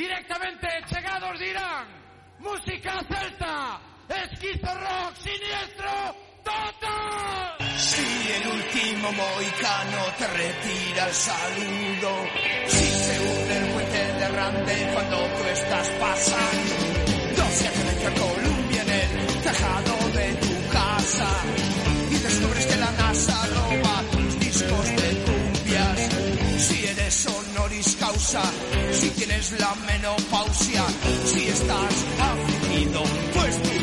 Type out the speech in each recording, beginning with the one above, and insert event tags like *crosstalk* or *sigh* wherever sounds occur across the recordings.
directamente chegados dirán música celta, esquizo rock, siniestro, total. Si el último moicano te retira el saludo, si se une el puente de Rande cuando tú estás pasando, dos que te Columbia en el tejado de tu casa y descubres que la NASA roba tus discos de cumbias. Honoris causa, si tienes la menopausia, si estás afligido, pues tu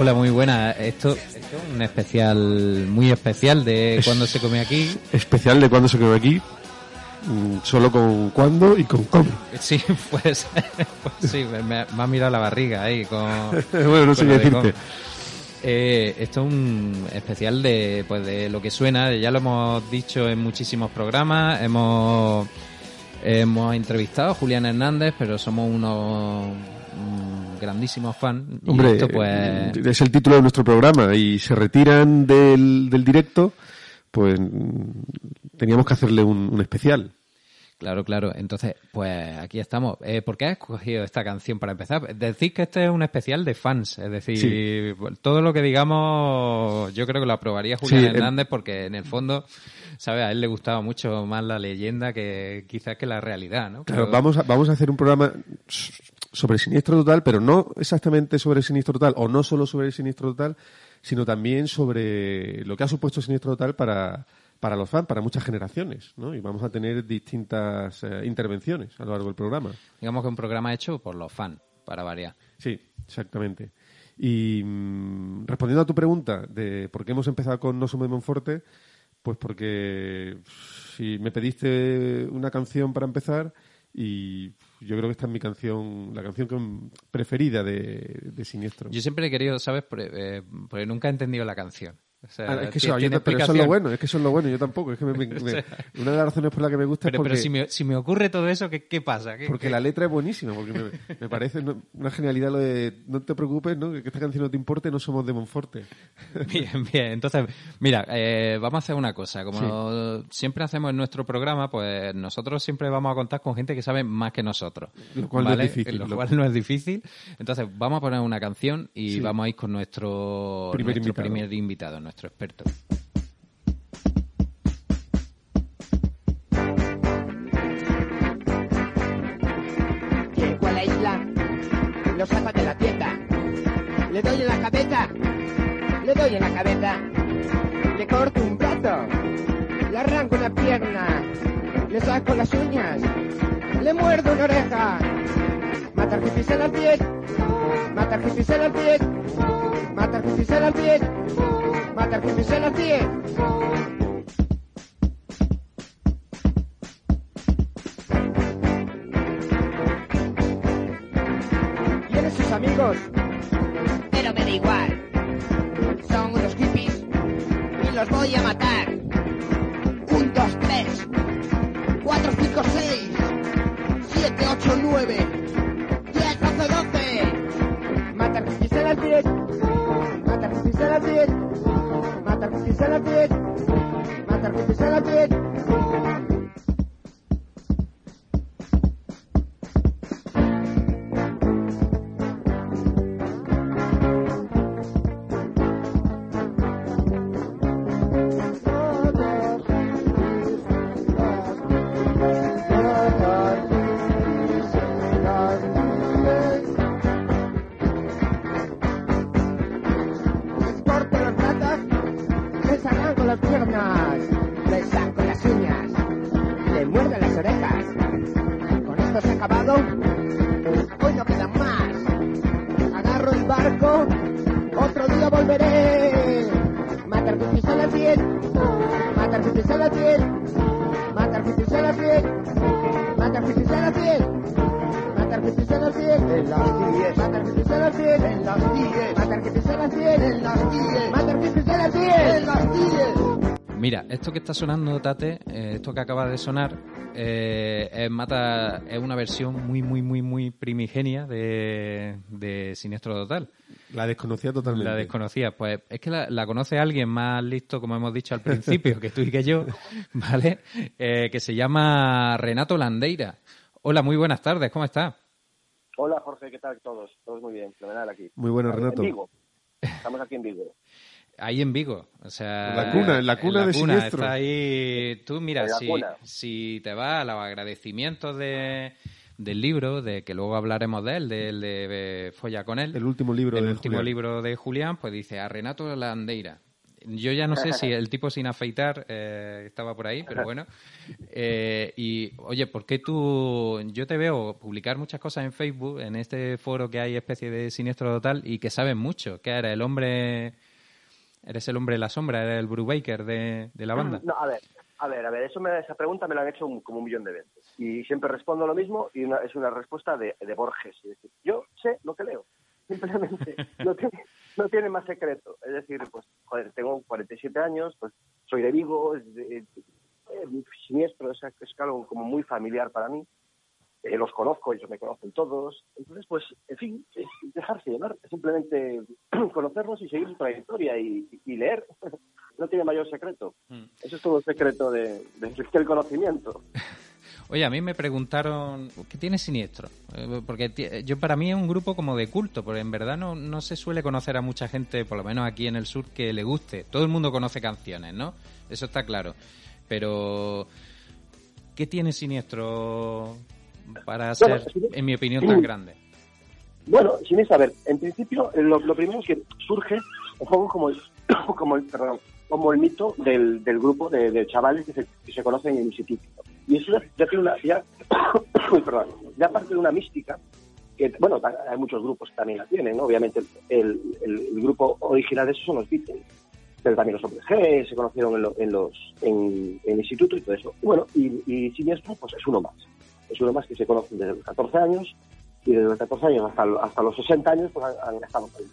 Hola, muy buena. Esto, esto es un especial, muy especial de cuando se come aquí. Especial de cuando se quedó aquí, mm, solo con cuándo y con cómo. Sí, *laughs* pues, pues sí, me, me ha mirado la barriga ahí con... *laughs* bueno, no sé qué decirte. Eh, esto es un especial de, pues de lo que suena, ya lo hemos dicho en muchísimos programas, hemos, hemos entrevistado a Julián Hernández, pero somos unos grandísimos fans. Y Hombre, esto, pues, es el título de nuestro programa y se retiran del, del directo, pues teníamos que hacerle un, un especial. Claro, claro. Entonces, pues aquí estamos. Eh, ¿Por qué has escogido esta canción para empezar? Decir que este es un especial de fans. Es decir, todo lo que digamos, yo creo que lo aprobaría Julián Sí, Hernández porque en el fondo, ¿sabes? A él le gustaba mucho más la leyenda que quizás que la realidad, ¿no? Claro, Pero- vamos a, vamos a hacer un programa sobre siniestro total, pero no exactamente sobre siniestro total, o no solo sobre siniestro total, sino también sobre lo que ha supuesto siniestro total para, para los fans, para muchas generaciones, ¿no? Y vamos a tener distintas eh, intervenciones a lo largo del programa. Digamos que un programa hecho por los fans, para variar. Sí, exactamente. Y mm, respondiendo a tu pregunta de por qué hemos empezado con No somos de Monforte, pues porque si me pediste una canción para empezar y yo creo que esta es mi canción, la canción preferida de, de Siniestro. Yo siempre he querido, ¿sabes? Eh, porque nunca he entendido la canción. O sea, Ah, es que eso, tiene yo- pero eso es lo bueno, es que eso es lo bueno, yo tampoco. Es que me- *laughs* una de las razones por la que me gusta Pero, es porque, pero si, me, si me ocurre todo eso, ¿qué, qué pasa? ¿Qué- porque qué- la letra es buenísima, porque me, me parece no- una genialidad lo de no te preocupes, ¿no? que esta canción no te importe, no somos de Monforte. *laughs* Bien, bien. Entonces, mira, eh, vamos a hacer una cosa. Como siempre hacemos en nuestro programa, pues nosotros siempre vamos a contar con gente que sabe más que nosotros. Lo cual no es difícil, Lo lo- cual no es difícil. Entonces, vamos a poner una canción y Sí. vamos a ir con nuestro, Primer nuestro invitado. primer invitado, nuestro experto. Llego a la isla, lo saco de la tienda, le doy en la cabeza, le doy en la cabeza, le corto un brazo, le arranco una pierna, le saco las uñas, le muerdo una oreja, hippies en al pie, hippies en al pie, mata artificial a las 10, mata artificial a las 10. ¿Quiénes sus amigos? Pero me da igual. Son unos hippies y los voy a matar. Un, dos, tres, cuatro, cinco, seis, siete, ocho, nueve, diez, doce, doce. Mata artificial a las 10. justice à la ville, matin justice à la. Esto que está sonando, Tate, eh, esto que acaba de sonar, eh, es, Mata, es una versión muy, muy, muy, muy primigenia de, de Siniestro Total. La desconocía totalmente. La desconocía. Pues es que la, la conoce alguien más listo, como hemos dicho al principio, que tú y que yo, *laughs* ¿vale? Eh, que se llama Renato Landeira. Hola, muy buenas tardes, ¿cómo estás? Hola Jorge, ¿qué tal todos? Todos muy bien, fenomenal aquí. Muy bueno, En Renato. Vigo. Estamos aquí en Vigo. Ahí en Vigo, o sea... En la cuna, en la cuna de Siniestro. Está ahí... Tú, mira, la si, cuna. si te vas a los agradecimientos de, del libro, de que luego hablaremos de él, del de, Folla con él, El último libro el de último Julián. libro de Julián, pues dice a Renato Landeira. Yo ya no sé si *laughs* el tipo sin afeitar eh, estaba por ahí, pero bueno. Eh, y oye, ¿por qué tú? Yo te veo publicar muchas cosas en Facebook, en este foro que hay especie de siniestro total y que sabes mucho. que eres el hombre? Eres el hombre de la sombra, eres el Brubaker de, de la banda. No, a ver, a ver, a ver, eso me- esa pregunta me la han hecho un- como un millón de veces. Y siempre respondo lo mismo y una- es una respuesta de, de Borges. Es decir, yo sé lo que leo. Simplemente *laughs* no tiene, no tiene más secreto. Es decir, pues, joder, tengo 47 años, pues soy de Vigo, es, de- eh, siniestro, es, es algo como muy familiar para mí. Eh, los conozco, ellos me conocen todos. Entonces, pues, en fin, es dejarse llevar, es simplemente *clears throat* conocerlos y seguir su trayectoria y, y leer. *laughs* No tiene mayor secreto. Mm. Eso es todo el secreto de, de- del conocimiento. *laughs* Oye, a mí me preguntaron, ¿qué tiene Siniestro? Eh, Porque ti- yo para mí es un grupo como de culto, porque en verdad no, no se suele conocer a mucha gente, por lo menos aquí en el sur, que le guste. Todo el mundo conoce canciones, ¿no? Eso está claro. Pero, ¿qué tiene Siniestro para ser, sí. en mi opinión, tan grande? Bueno, sin saber, en principio, eh, lo, lo primero es que surge un poco como el, *coughs* como el, perdón, como el mito del, del grupo de, de chavales que se, que se conocen en el instituto. Y eso ya, tiene una, ya, *coughs* uy, perdón, ya parte de una mística que, bueno, hay muchos grupos que también la tienen, ¿no? Obviamente el, el, el grupo original de eso son los Beatles, pero también los hombres G se conocieron en, lo- en los, en, en el instituto y todo eso. Bueno, y, y Siniestro, pues es uno más. Es uno más que se conocen desde los 14 años y desde los 14 años hasta, hasta los 60 años pues han, han estado ahí.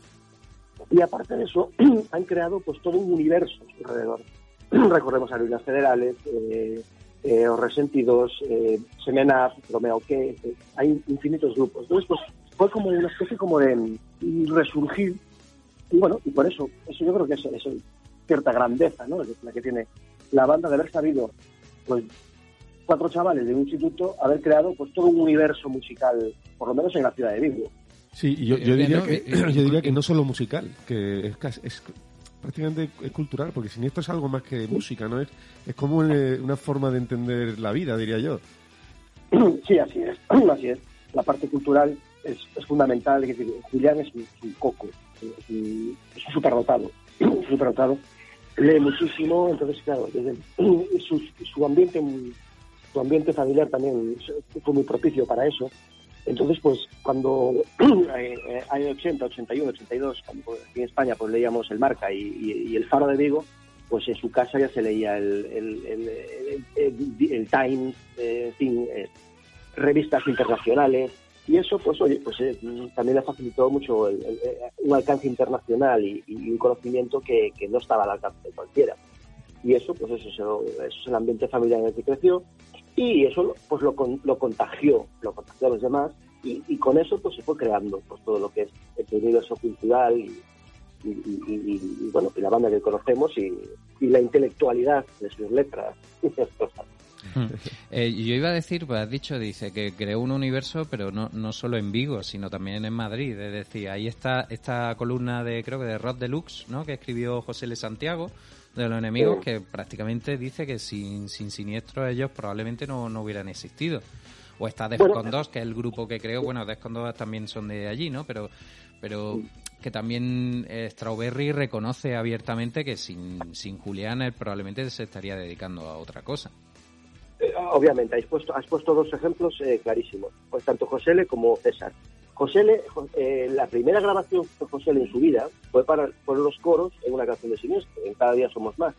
Y aparte de eso, *clears throat* han creado pues todo un universo alrededor. *clears throat* Recordemos a Ruinas Federales, eh, eh, Resentidos, eh, Semenaf, Romeo que eh, hay infinitos grupos. Entonces, pues fue como una especie como de resurgir. Y bueno, y por eso, eso yo creo que es, es cierta grandeza, ¿no? Es la que tiene la banda de haber sabido, pues, cuatro chavales de un instituto haber creado pues todo un universo musical, por lo menos en la ciudad de Vigo. Sí, y yo, yo diría que, *coughs* yo diría que no solo musical, que es, casi- es prácticamente es cultural, porque Siniestro es algo más que música, ¿no? Es, es como eh, una forma de entender la vida, diría yo. *coughs* Sí, así es, *coughs* así es. La parte cultural es, es fundamental. Es decir, Julián es un, es un coco, es un, superdotado. Lee muchísimo, entonces, claro, desde su, su ambiente su ambiente familiar también fue muy propicio para eso. Entonces, pues, cuando *clears throat* eh, eh, año 80, 81, 82, cuando aquí en España pues leíamos el Marca y, y- y el Faro de Vigo, pues en su casa ya se leía el, el, el, el- Times, eh, fin, eh, revistas internacionales. Y eso, pues, oye, pues eh, también le facilitó mucho el- el- un alcance internacional y, y un conocimiento que, que no estaba al alcance de cualquiera. Y eso, pues, eso, eso, eso es el ambiente familiar en el que creció. Y eso, pues, lo, lo contagió, lo contagió a los demás. Y, y con eso, pues, se fue creando pues, todo lo que es el universo cultural y, y, y- la banda que conocemos y, la intelectualidad de sus letras y cosas. *laughs* Eh, yo iba a decir, pues has dicho, dice que creó un universo, pero no, no solo en Vigo, sino también en Madrid. Es decir, ahí está esta columna de, creo que de Rod Deluxe, ¿no? Que escribió José L. Santiago, de los enemigos, Sí. que prácticamente dice que sin, sin Siniestro ellos probablemente no, no hubieran existido. O está Defcon Bueno, 2, que es el grupo que creó, bueno, Defcon 2 también son de allí, ¿no? Pero, pero que también eh, Strawberry reconoce abiertamente que sin, sin Julián él probablemente se estaría dedicando a otra cosa. Eh, obviamente, has puesto, has puesto dos ejemplos eh, clarísimos, pues tanto José L. como César. José L., eh, la primera grabación de José en su vida fue para los coros en una canción de Siniestro, en Cada día somos más,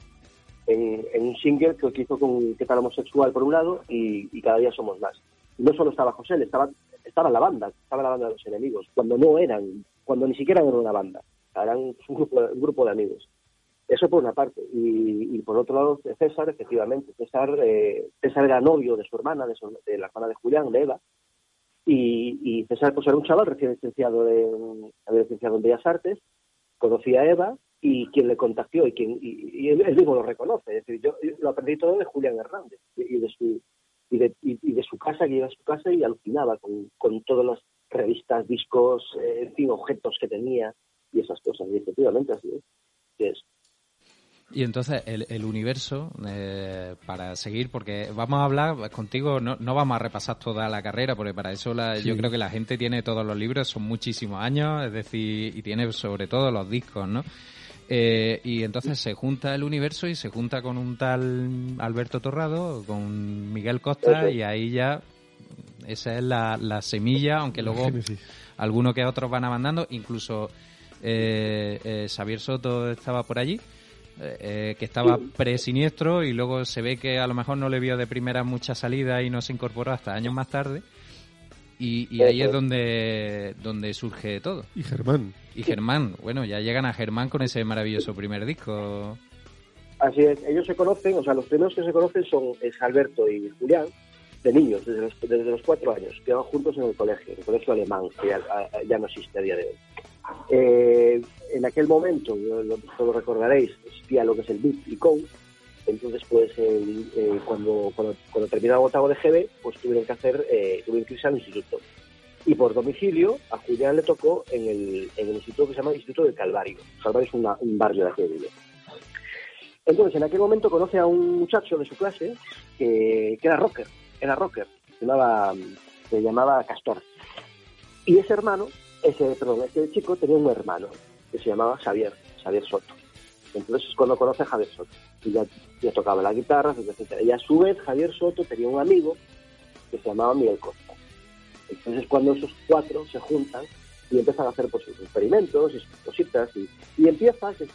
en, en un single que hizo con que tal homosexual por un lado y, y Cada día somos más. No solo estaba José L., estaba, estaba la banda, estaba la banda de los enemigos, cuando no eran, cuando ni siquiera eran una banda, eran un grupo, grupo de amigos. Eso por una parte. Y, y por otro lado, César, efectivamente. César, eh, César era novio de su hermana, de, su- de la hermana de Julián, de Eva. Y, y César pues, era un chaval recién licenciado en, licenciado en Bellas Artes, conocía a Eva y quien le contactó y, quien, y, y él, mismo lo reconoce. Es decir, yo, lo aprendí todo de Julián Hernández y, de su y de, y, de su casa, que iba a su casa y alucinaba con, con todas las revistas, discos, eh, en fin, objetos que tenía y esas cosas. Y efectivamente así es. Sí es. Y entonces el, el universo, eh, para seguir, porque vamos a hablar contigo, no, no vamos a repasar toda la carrera, porque para eso la- yo creo que la gente tiene todos los libros, son muchísimos años, es decir, y tiene sobre todo los discos, ¿no? Eh, y entonces se junta el universo y se junta con un tal Alberto Torrado, con Miguel Costa, y ahí ya esa es la, la semilla, aunque luego algunos que otros van mandando, incluso eh, eh, Xavier Soto estaba por allí, eh, eh, que estaba pre-siniestro y luego se ve que a lo mejor no le vio de primera mucha salida y no se incorporó hasta años más tarde. Y, y ahí es donde, donde surge todo. Y Germán. Y Germán, bueno, ya llegan a Germán con ese maravilloso primer disco. Así es, ellos se conocen, o sea, los primeros que se conocen son es Alberto y Julián, de niños, desde los, desde los cuatro años, que van juntos en el colegio, en el colegio alemán, que ya no existe a día de hoy. Eh, en aquel momento, lo, recordaréis, existía lo que es el beat y code, entonces pues eh, cuando, cuando, cuando terminaba octavo de GB, pues tuvieron que hacer, eh, tuvieron que irse al instituto. Y por domicilio, a Julián le tocó en el, en el instituto que se llama Instituto del Calvario. Calvario es una- un barrio de aquí de. Entonces, en aquel momento conoce a un muchacho de su clase que, que era rocker, era rocker, se llamaba, se llamaba Castor. Y ese hermano, ese, perdón, ese chico tenía un hermano que se llamaba Xavier Soto. Entonces es cuando conoce a Javier Soto. Y ya, tocaba la guitarra, etcétera. Y a su vez Javier Soto tenía un amigo que se llamaba Miguel Costa. Entonces cuando esos cuatro se juntan y empiezan a hacer pues, sus experimentos y sus cositas y, empieza, que es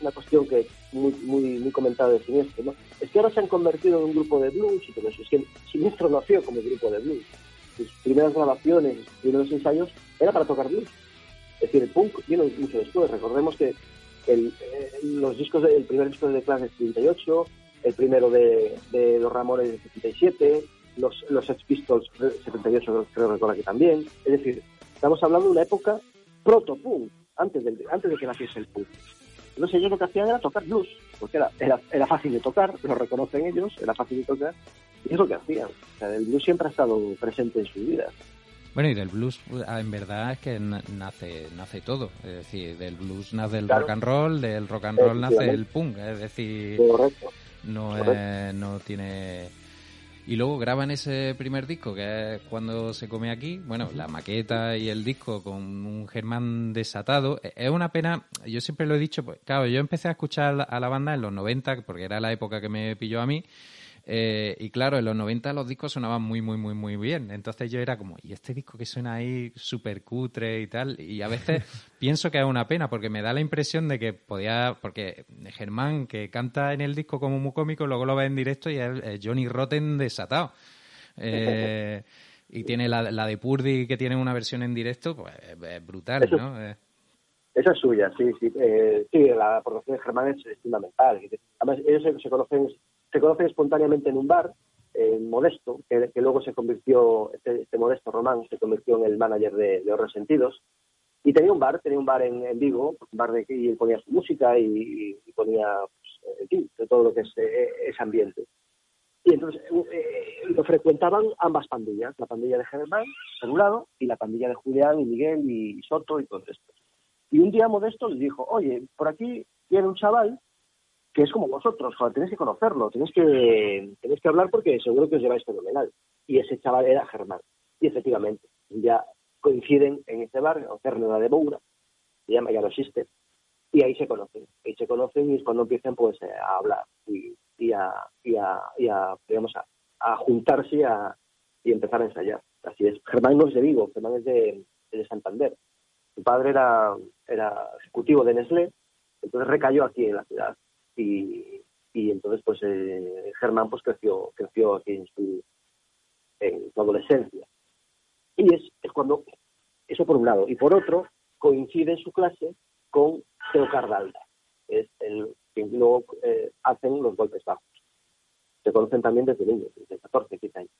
una cuestión que muy, muy, muy comentada de Siniestro, ¿no? es que ahora se han convertido en un grupo de blues y que Siniestro nació como grupo de blues. Sus primeras grabaciones, sus primeros ensayos era para tocar blues. Es decir, el punk vino mucho después. Recordemos que el, eh, los discos de- el primer disco de The Clash es 38, el primero de, Los Ramones es 77, los, los Sex Pistols 78 creo recordar que también. Es decir, estamos hablando de una época proto-punk, antes, del, antes de que naciese el punk. Entonces ellos lo que hacían era tocar blues, porque era, era, era fácil de tocar, lo reconocen ellos, era fácil de tocar, y es lo que hacían. O sea, el blues siempre ha estado presente en su vida. Bueno, y del blues, ah, en verdad es que na- nace, nace todo. Es decir, del blues nace el Claro. rock and roll, del rock and roll nace el punk. Es decir, Correcto. no, Correcto. es- no tiene... Y luego graban ese primer disco, que es cuando se come aquí, bueno, la maqueta y el disco con un Germán desatado. E- Es una pena, yo siempre lo he dicho, pues claro, yo empecé a escuchar a la banda en los 90, porque era la época que me pilló a mí, eh, y claro, en los 90 los discos sonaban muy, muy, muy, muy bien. Entonces yo era como, ¿y este disco que suena ahí súper cutre y tal? Y a veces *laughs* pienso que es una pena porque me da la impresión de que podía, porque Germán, que canta en el disco como muy cómico, luego lo ve en directo y es Johnny Rotten desatado. *laughs* Eh, y tiene la, la de Purdy que tiene una versión en directo, pues es- brutal, ¿no? Eh, Esa es suya, sí, sí. Eh, sí, la aportación de Germán es, es fundamental. Además, ellos se, se conocen se conocen espontáneamente en un bar, Modesto, que, que luego se convirtió, este, este Modesto Román se convirtió en el manager de, de Horror Sentidos. Y tenía un bar, tenía un bar en, en Vigo, un bar de y él ponía su música y, y ponía, pues, en fin, todo lo que es eh, ese ambiente. Y entonces eh, lo frecuentaban ambas pandillas, la pandilla de Germán, por un lado, y la pandilla de Julián y Miguel y Soto y todo esto. Y un día Modesto les dijo, oye, por aquí viene un chaval que es como vosotros, joder, tenéis que conocerlo, tenéis que, tenéis que hablar porque seguro que os lleváis fenomenal. Y ese chaval era Germán. Y efectivamente, ya coinciden en este barrio, Cerna de Moura, se llama, ya no existe, y ahí se conocen. Ahí se conocen y es cuando empiezan pues eh, a hablar y, y, a, y, a, y a, digamos, a, a juntarse a, y empezar a ensayar. Así es. Germán no es de Vigo, Germán es de, de Santander. Su padre era, era ejecutivo de Nestlé, entonces recayó aquí en la ciudad. Y, y entonces pues eh, Germán pues creció, creció aquí en su, en su adolescencia. Y es, es cuando, eso por un lado. Y por otro, coincide en su clase con Teo Cardalda, es el que luego eh, hacen los golpes bajos. Se conocen también desde niños, desde 14, 15 años.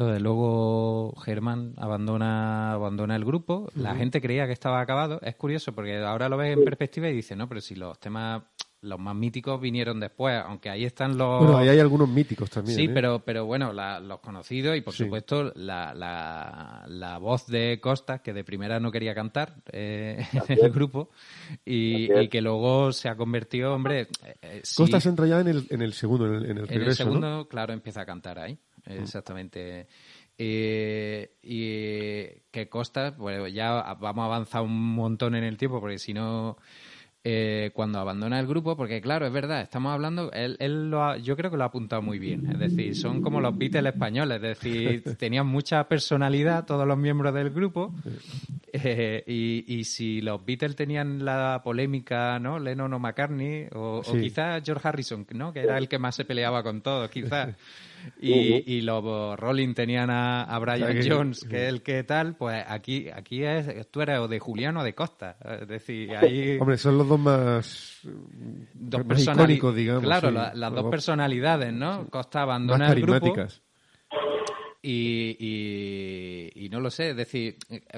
Entonces, luego Germán abandona, abandona el grupo. La gente creía que estaba acabado. Es curioso porque ahora lo ves en perspectiva y dices, no, pero si los temas, los más míticos vinieron después, aunque ahí están los. Bueno, ahí hay algunos míticos también. Sí, ¿eh? pero, pero bueno, la- los conocidos y por Sí. supuesto la, la, la voz de Costa, que de primera no quería cantar eh, *laughs* en el grupo, y, que luego se ha convertido, hombre. eh, eh, sí, Costas entra ya en el, en el segundo, en el, en el en el regreso, segundo, ¿no? claro, empieza a cantar ahí. Exactamente. Eh, y que Costa, pues ya vamos a avanzar un montón en el tiempo, porque si no, eh, cuando abandona el grupo, porque claro, es verdad, estamos hablando, él, él lo ha- yo creo que lo ha apuntado muy bien, es decir, son como los Beatles españoles, es decir, *laughs* tenían mucha personalidad todos los miembros del grupo, eh, y, y si los Beatles tenían la polémica, ¿no? Lennon o McCartney, o, o quizás George Harrison, ¿no? Que era el que más se peleaba con todos, quizás. *laughs* *laughs* Y, y los Rolling tenían a, a Brian Jones, que es el que tal, pues aquí, aquí es, tú eres o de Julián o de Costa. Es decir, *laughs* ahí Hombre, son los dos más, dos más icónicos, digamos. Claro, sí. la- las dos personalidades, ¿no? Costa más abandona el grupo. Y, y, y no lo sé, es decir,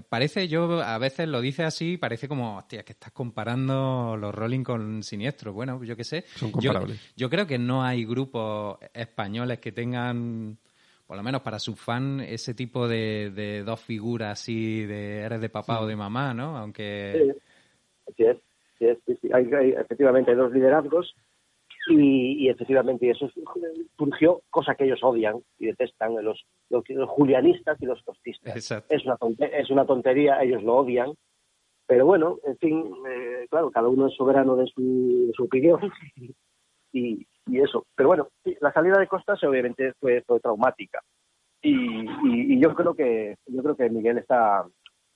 parece, yo a veces lo dice así, parece como, hostia, que estás comparando los Rolling con Siniestro. Bueno, yo qué sé. Son Yo- comparables. Yo, creo que no hay grupos españoles que tengan, por lo menos para sus fans, ese tipo de, de dos figuras así, de eres de papá o de mamá, ¿no? Aunque... Sí, así es. así es, sí, sí. Hay, hay- efectivamente hay dos liderazgos y, y efectivamente eso surgió, cosa que ellos odian y detestan, los, los, los julianistas y los costistas. Exacto. Es una, tonte- es una tontería, ellos lo odian, pero bueno, en fin, eh, claro, cada uno es soberano de su, de su opinión *laughs* y, y eso. Pero bueno, la salida de Costas obviamente fue, fue traumática y, y- yo creo que yo creo que Miguel está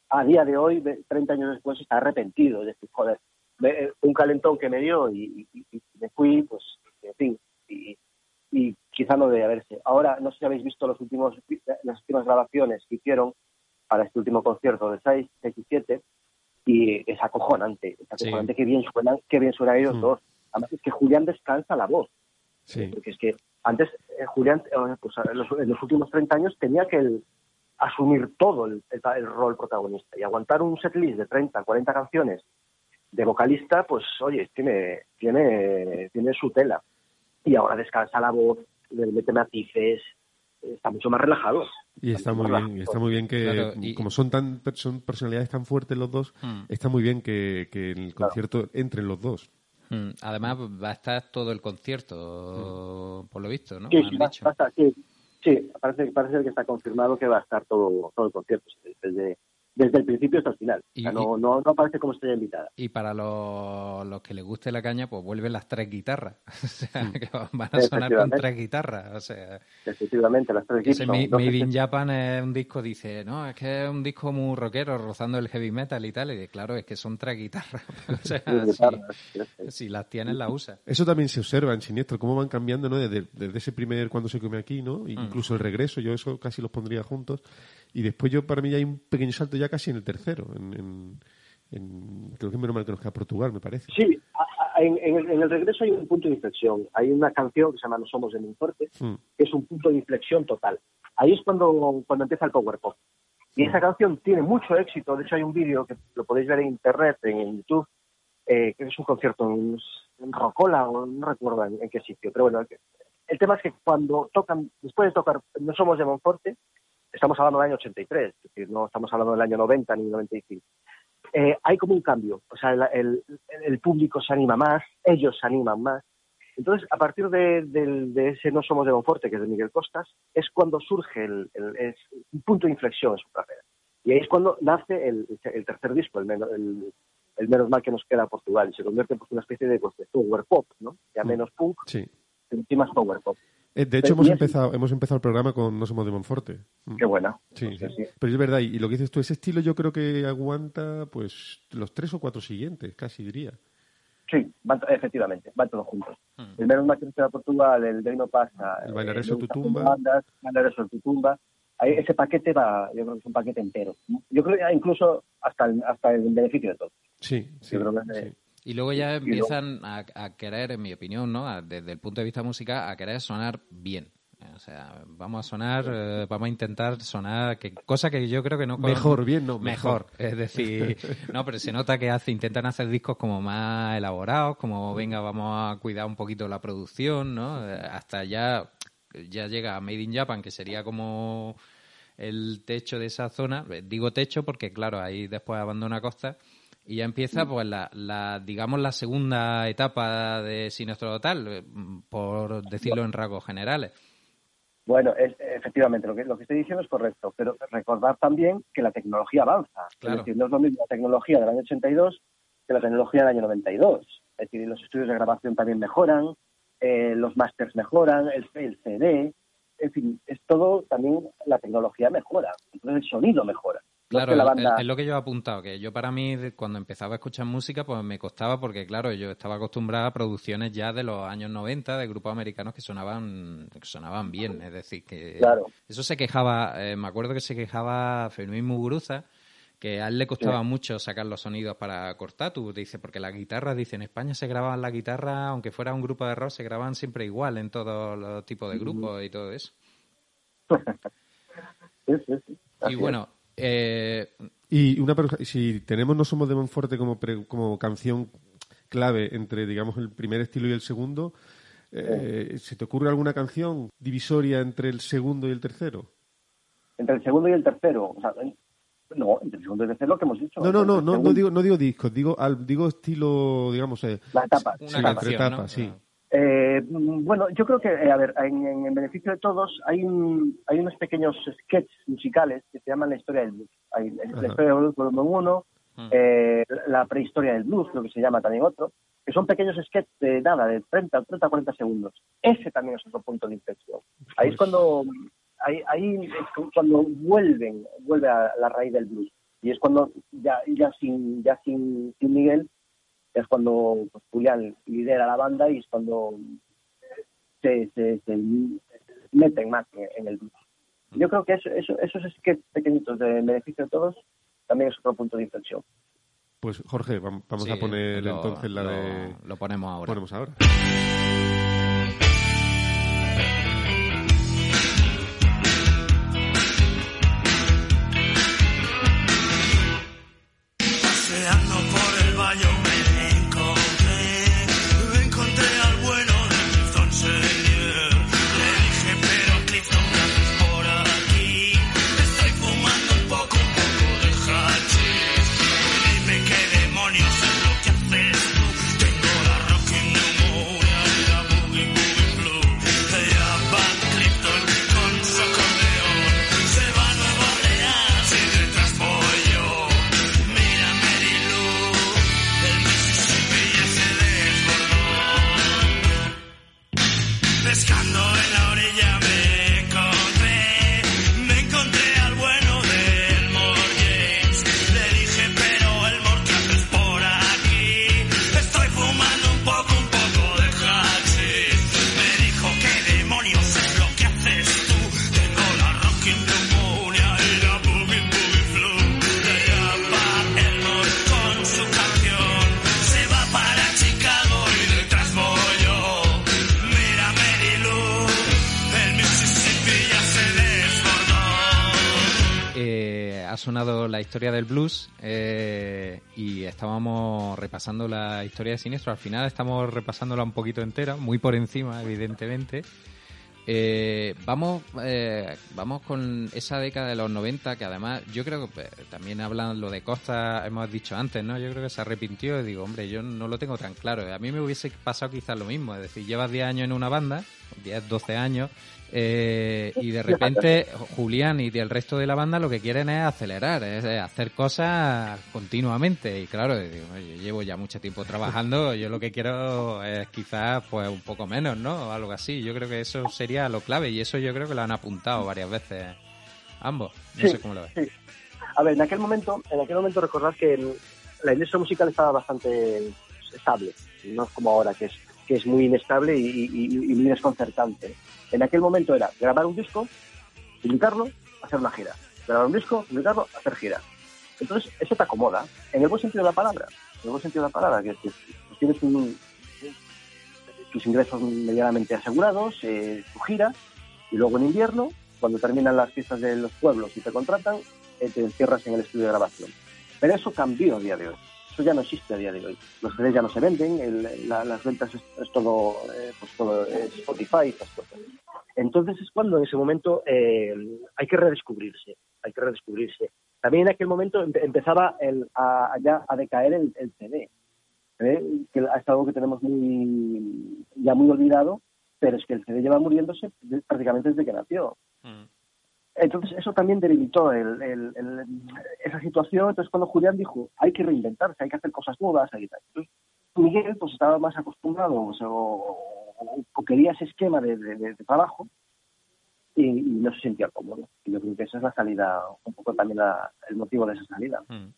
a día de hoy, ve- 30 años después, está arrepentido. Es decir, joder, me- un calentón que me dio y- y me fui, pues, en fin, y, y quizá no debe haberse. Ahora, no sé si habéis visto los últimos, las últimas grabaciones que hicieron para este último concierto de 6, 6 y 7, y es acojonante, es acojonante qué bien suenan, qué bien suenan ellos Mm. dos. Además es que Julián descansa la voz, Sí. porque es que antes eh, Julián, eh, pues, en, los, en los últimos 30 años tenía que el- asumir todo el, el- el rol protagonista y aguantar un setlist de 30, 40 canciones de vocalista, pues oye, tiene, tiene, tiene su tela. Y ahora descansa la voz, le mete matices, está mucho más relajado. Y está muy bien, relajado. está muy bien que, Claro, y- como son tan son personalidades tan fuertes los dos, Hmm. está muy bien que, que en el Claro. concierto entren los dos. Mm, Además, va a estar todo el concierto, por lo visto, ¿no? Sí, sí, va- dicho. va a estar- sí, sí, parece, parece que está confirmado que va a estar todo, todo el concierto, desde, desde el principio hasta el final. O sea, Y- no, no, no aparece como estrella invitada. Y para los, los que les guste la caña, pues vuelven las tres guitarras. *laughs* O sea, que van a sonar con tres guitarras. O sea, Efectivamente, las tres Mi- dos Made in. Japan es un disco, dice, no, es que es un disco muy rockero, rozando el heavy metal y tal. Y claro, es que son tres guitarras. *laughs* o sea, Tres si, guitarras, sí, sí. si las tienes, las usas. Eso también se observa en Siniestro, cómo van cambiando, ¿no? Desde, desde ese primer cuando se come aquí, ¿no? Incluso el regreso, yo eso casi los pondría juntos. Y después yo, para mí, ya hay un pequeño salto ya casi en el tercero. En, en- en- creo que es menos mal que nos queda Portugal, me parece. Sí, en, en el, en el regreso hay un punto de inflexión. Hay una canción que se llama No somos de Monforte, Mm. que es un punto de inflexión total. Ahí es cuando, cuando empieza el power pop. Y esa canción tiene mucho éxito. De hecho, hay un vídeo que lo podéis ver en internet, en YouTube, eh, que es un concierto en, en Rocola, o no recuerdo en, en qué sitio. Pero bueno, el, el tema es que cuando tocan, después de tocar No somos de Monforte, estamos hablando del año 83, es decir, no estamos hablando del año 90 ni 95. Eh, hay como un cambio, o sea, el, el- el público se anima más, ellos se animan más, Entonces, a partir de, del- de ese No Somos de Monforte, que es de Miguel Costas, es cuando surge el, es un punto de inflexión en su carrera. Y ahí es cuando nace el, el tercer disco, el, menos- el, el menos mal que nos queda Portugal, y se convierte pues, en una especie de, pues, de power pop, ¿no? Ya Mm. menos punk, Sí. pero es power pop. Eh, de hecho, hemos empezado, hemos empezado el programa con No somos de Monforte. Mm. Qué buena. Sí, Sí, sí. sí. Pero es verdad, y lo que dices tú, ese estilo yo creo que aguanta pues los tres o cuatro siguientes, casi diría. Sí, van efectivamente, van todos juntos. El menos mal que nos queda Portugal, el de ahí no pasa. El eh, sobre tu Nunca tumba. Bandas, Bailaré sobre tu tumba. Ahí, ese paquete va, yo creo que es un paquete entero. Yo creo que incluso hasta el, hasta el beneficio de todos. Sí, sí. Yo creo que es de- sí. Y luego ya empiezan a, a querer, en mi opinión, ¿no? A- desde el punto de vista musical, a querer sonar bien. O sea, vamos a sonar, eh, vamos a intentar sonar, que, cosa que yo creo que no... Mejor, bien, no, Mejor. mejor. Es decir, *laughs* no, pero se nota que hace, intentan hacer discos como más elaborados, como venga, vamos a cuidar un poquito la producción, ¿no? Eh, Hasta ya, ya llega a Made in Japan, que sería como el techo de esa zona. Eh, Digo techo porque, claro, ahí después abandona Costa. Y ya empieza, pues, la, la, digamos, la segunda etapa de Sinestro Total, eh, por decirlo en rasgos generales. Bueno, es, efectivamente, lo que, lo que estoy diciendo es correcto, pero recordar también que la tecnología avanza. Claro. Es decir, no es lo mismo la tecnología del año 82 que la tecnología del año 92. Es decir, los estudios de grabación también mejoran, eh, los masters mejoran, el, el CD, en fin, es todo también la tecnología mejora, entonces el sonido mejora. No es Claro, que es- banda- es, lo que yo he apuntado, que yo para mí cuando empezaba a escuchar música pues me costaba porque claro, yo estaba acostumbrada a producciones ya de los años 90 de grupos americanos que sonaban que sonaban bien, es decir, que Claro. eso se quejaba, eh, me acuerdo que se quejaba Fermín Muguruza que a él le costaba mucho sacar los sonidos para Cortatu, dice, porque las guitarras, dice, en España se grababan las guitarras, aunque fuera un grupo de rock, se grababan siempre igual en todos los tipos de grupos y todo eso. *laughs* Sí, sí, Y bueno, eh, Y una pregunta, si tenemos No somos de Monforte como, pre- como canción clave entre, digamos, el primer estilo y el segundo, eh, ¿se te ocurre alguna canción divisoria entre el segundo y el tercero? Entre el segundo y el tercero, o sea, no, entre el segundo y el tercero lo que hemos dicho. No, no, no, no, digo, no digo discos, digo, al, digo estilo, digamos, eh, La etapa. una Sí, etapa. sí. Eh, bueno, yo creo que, eh, a ver, en, en- en beneficio de todos hay, un, hay unos pequeños sketches musicales que se llaman la historia del blues. Hay la historia del blues volumen 1, Mm. eh, la prehistoria del blues, creo que se llama también otro, que son pequeños sketches de nada, de 30, 30 40 segundos. Ese también es otro punto de inflexión. Ahí es Pues- cuando, ahí, ahí es cuando vuelven, vuelve a la raíz del blues. Y es cuando ya, ya sin, ya sin, sin Miguel, es cuando pues, Julián lidera la banda y es cuando se, se, se meten más en, el blues. Yo creo que eso, eso, esos sketches pequeñitos de beneficio de todos también es otro punto de inflexión. Pues Jorge, vam- vamos Sí, a poner lo- entonces la lo- de... Lo ponemos ahora. Ponemos ahora. Historia del blues eh, y estábamos repasando la historia de Siniestro. Al final estamos repasándola un poquito entera, muy por encima, evidentemente. Eh, vamos, eh, vamos con esa década de los 90 que además yo creo que eh, también hablan lo de Costa, hemos dicho antes, ¿no? Yo creo que se arrepintió y digo, hombre, yo no lo tengo tan claro. A mí me hubiese pasado quizás lo mismo, es decir, llevas 10 años en una banda, 10, 12 años, eh, y de *laughs* repente Julián y el resto de la banda lo que quieren es acelerar, es hacer cosas continuamente. Y claro, digo, yo llevo ya mucho tiempo trabajando, *laughs* yo lo que quiero es quizás pues un poco menos, ¿no? O algo así. Yo creo que eso sería lo clave y eso yo creo que lo han apuntado varias veces ambos. No Sí, sé cómo lo ves. sí. A ver, en aquel momento, en aquel momento recordad que el- la industria musical estaba bastante estable, no es como ahora que es que es muy inestable y, y- y muy desconcertante. En aquel momento era grabar un disco, publicarlo, hacer una gira. Grabar un disco, publicarlo, hacer gira. Entonces, eso te acomoda, en el buen sentido de la palabra. En el buen sentido de la palabra, que, que pues tienes un- tus ingresos medianamente asegurados, eh, tu gira, y luego en invierno, cuando terminan las fiestas de los pueblos y te contratan, eh, te encierras en el estudio de grabación. Pero eso cambió a día de hoy. Eso ya no existe a día de hoy. Los CDs ya no se venden, el- la- las ventas es, es todo, eh, pues todo Spotify, estas cosas. Entonces es cuando en ese momento eh, hay que redescubrirse, hay que redescubrirse. También en aquel momento empe- empezaba el, a, ya a decaer el, el CD, ¿eh? que es algo que tenemos muy ya muy olvidado, pero es que el CD lleva muriéndose prácticamente desde que nació. Entonces eso también debilitó el- el- el- esa situación. Entonces cuando Julián dijo, hay que reinventarse, hay que hacer cosas nuevas, hay tal. Entonces Miguel pues estaba más acostumbrado o, sea, quería ese esquema de, trabajo y, y no se sentía cómodo. Y yo creo que esa es la salida, un poco también la- el motivo de esa salida. Mm.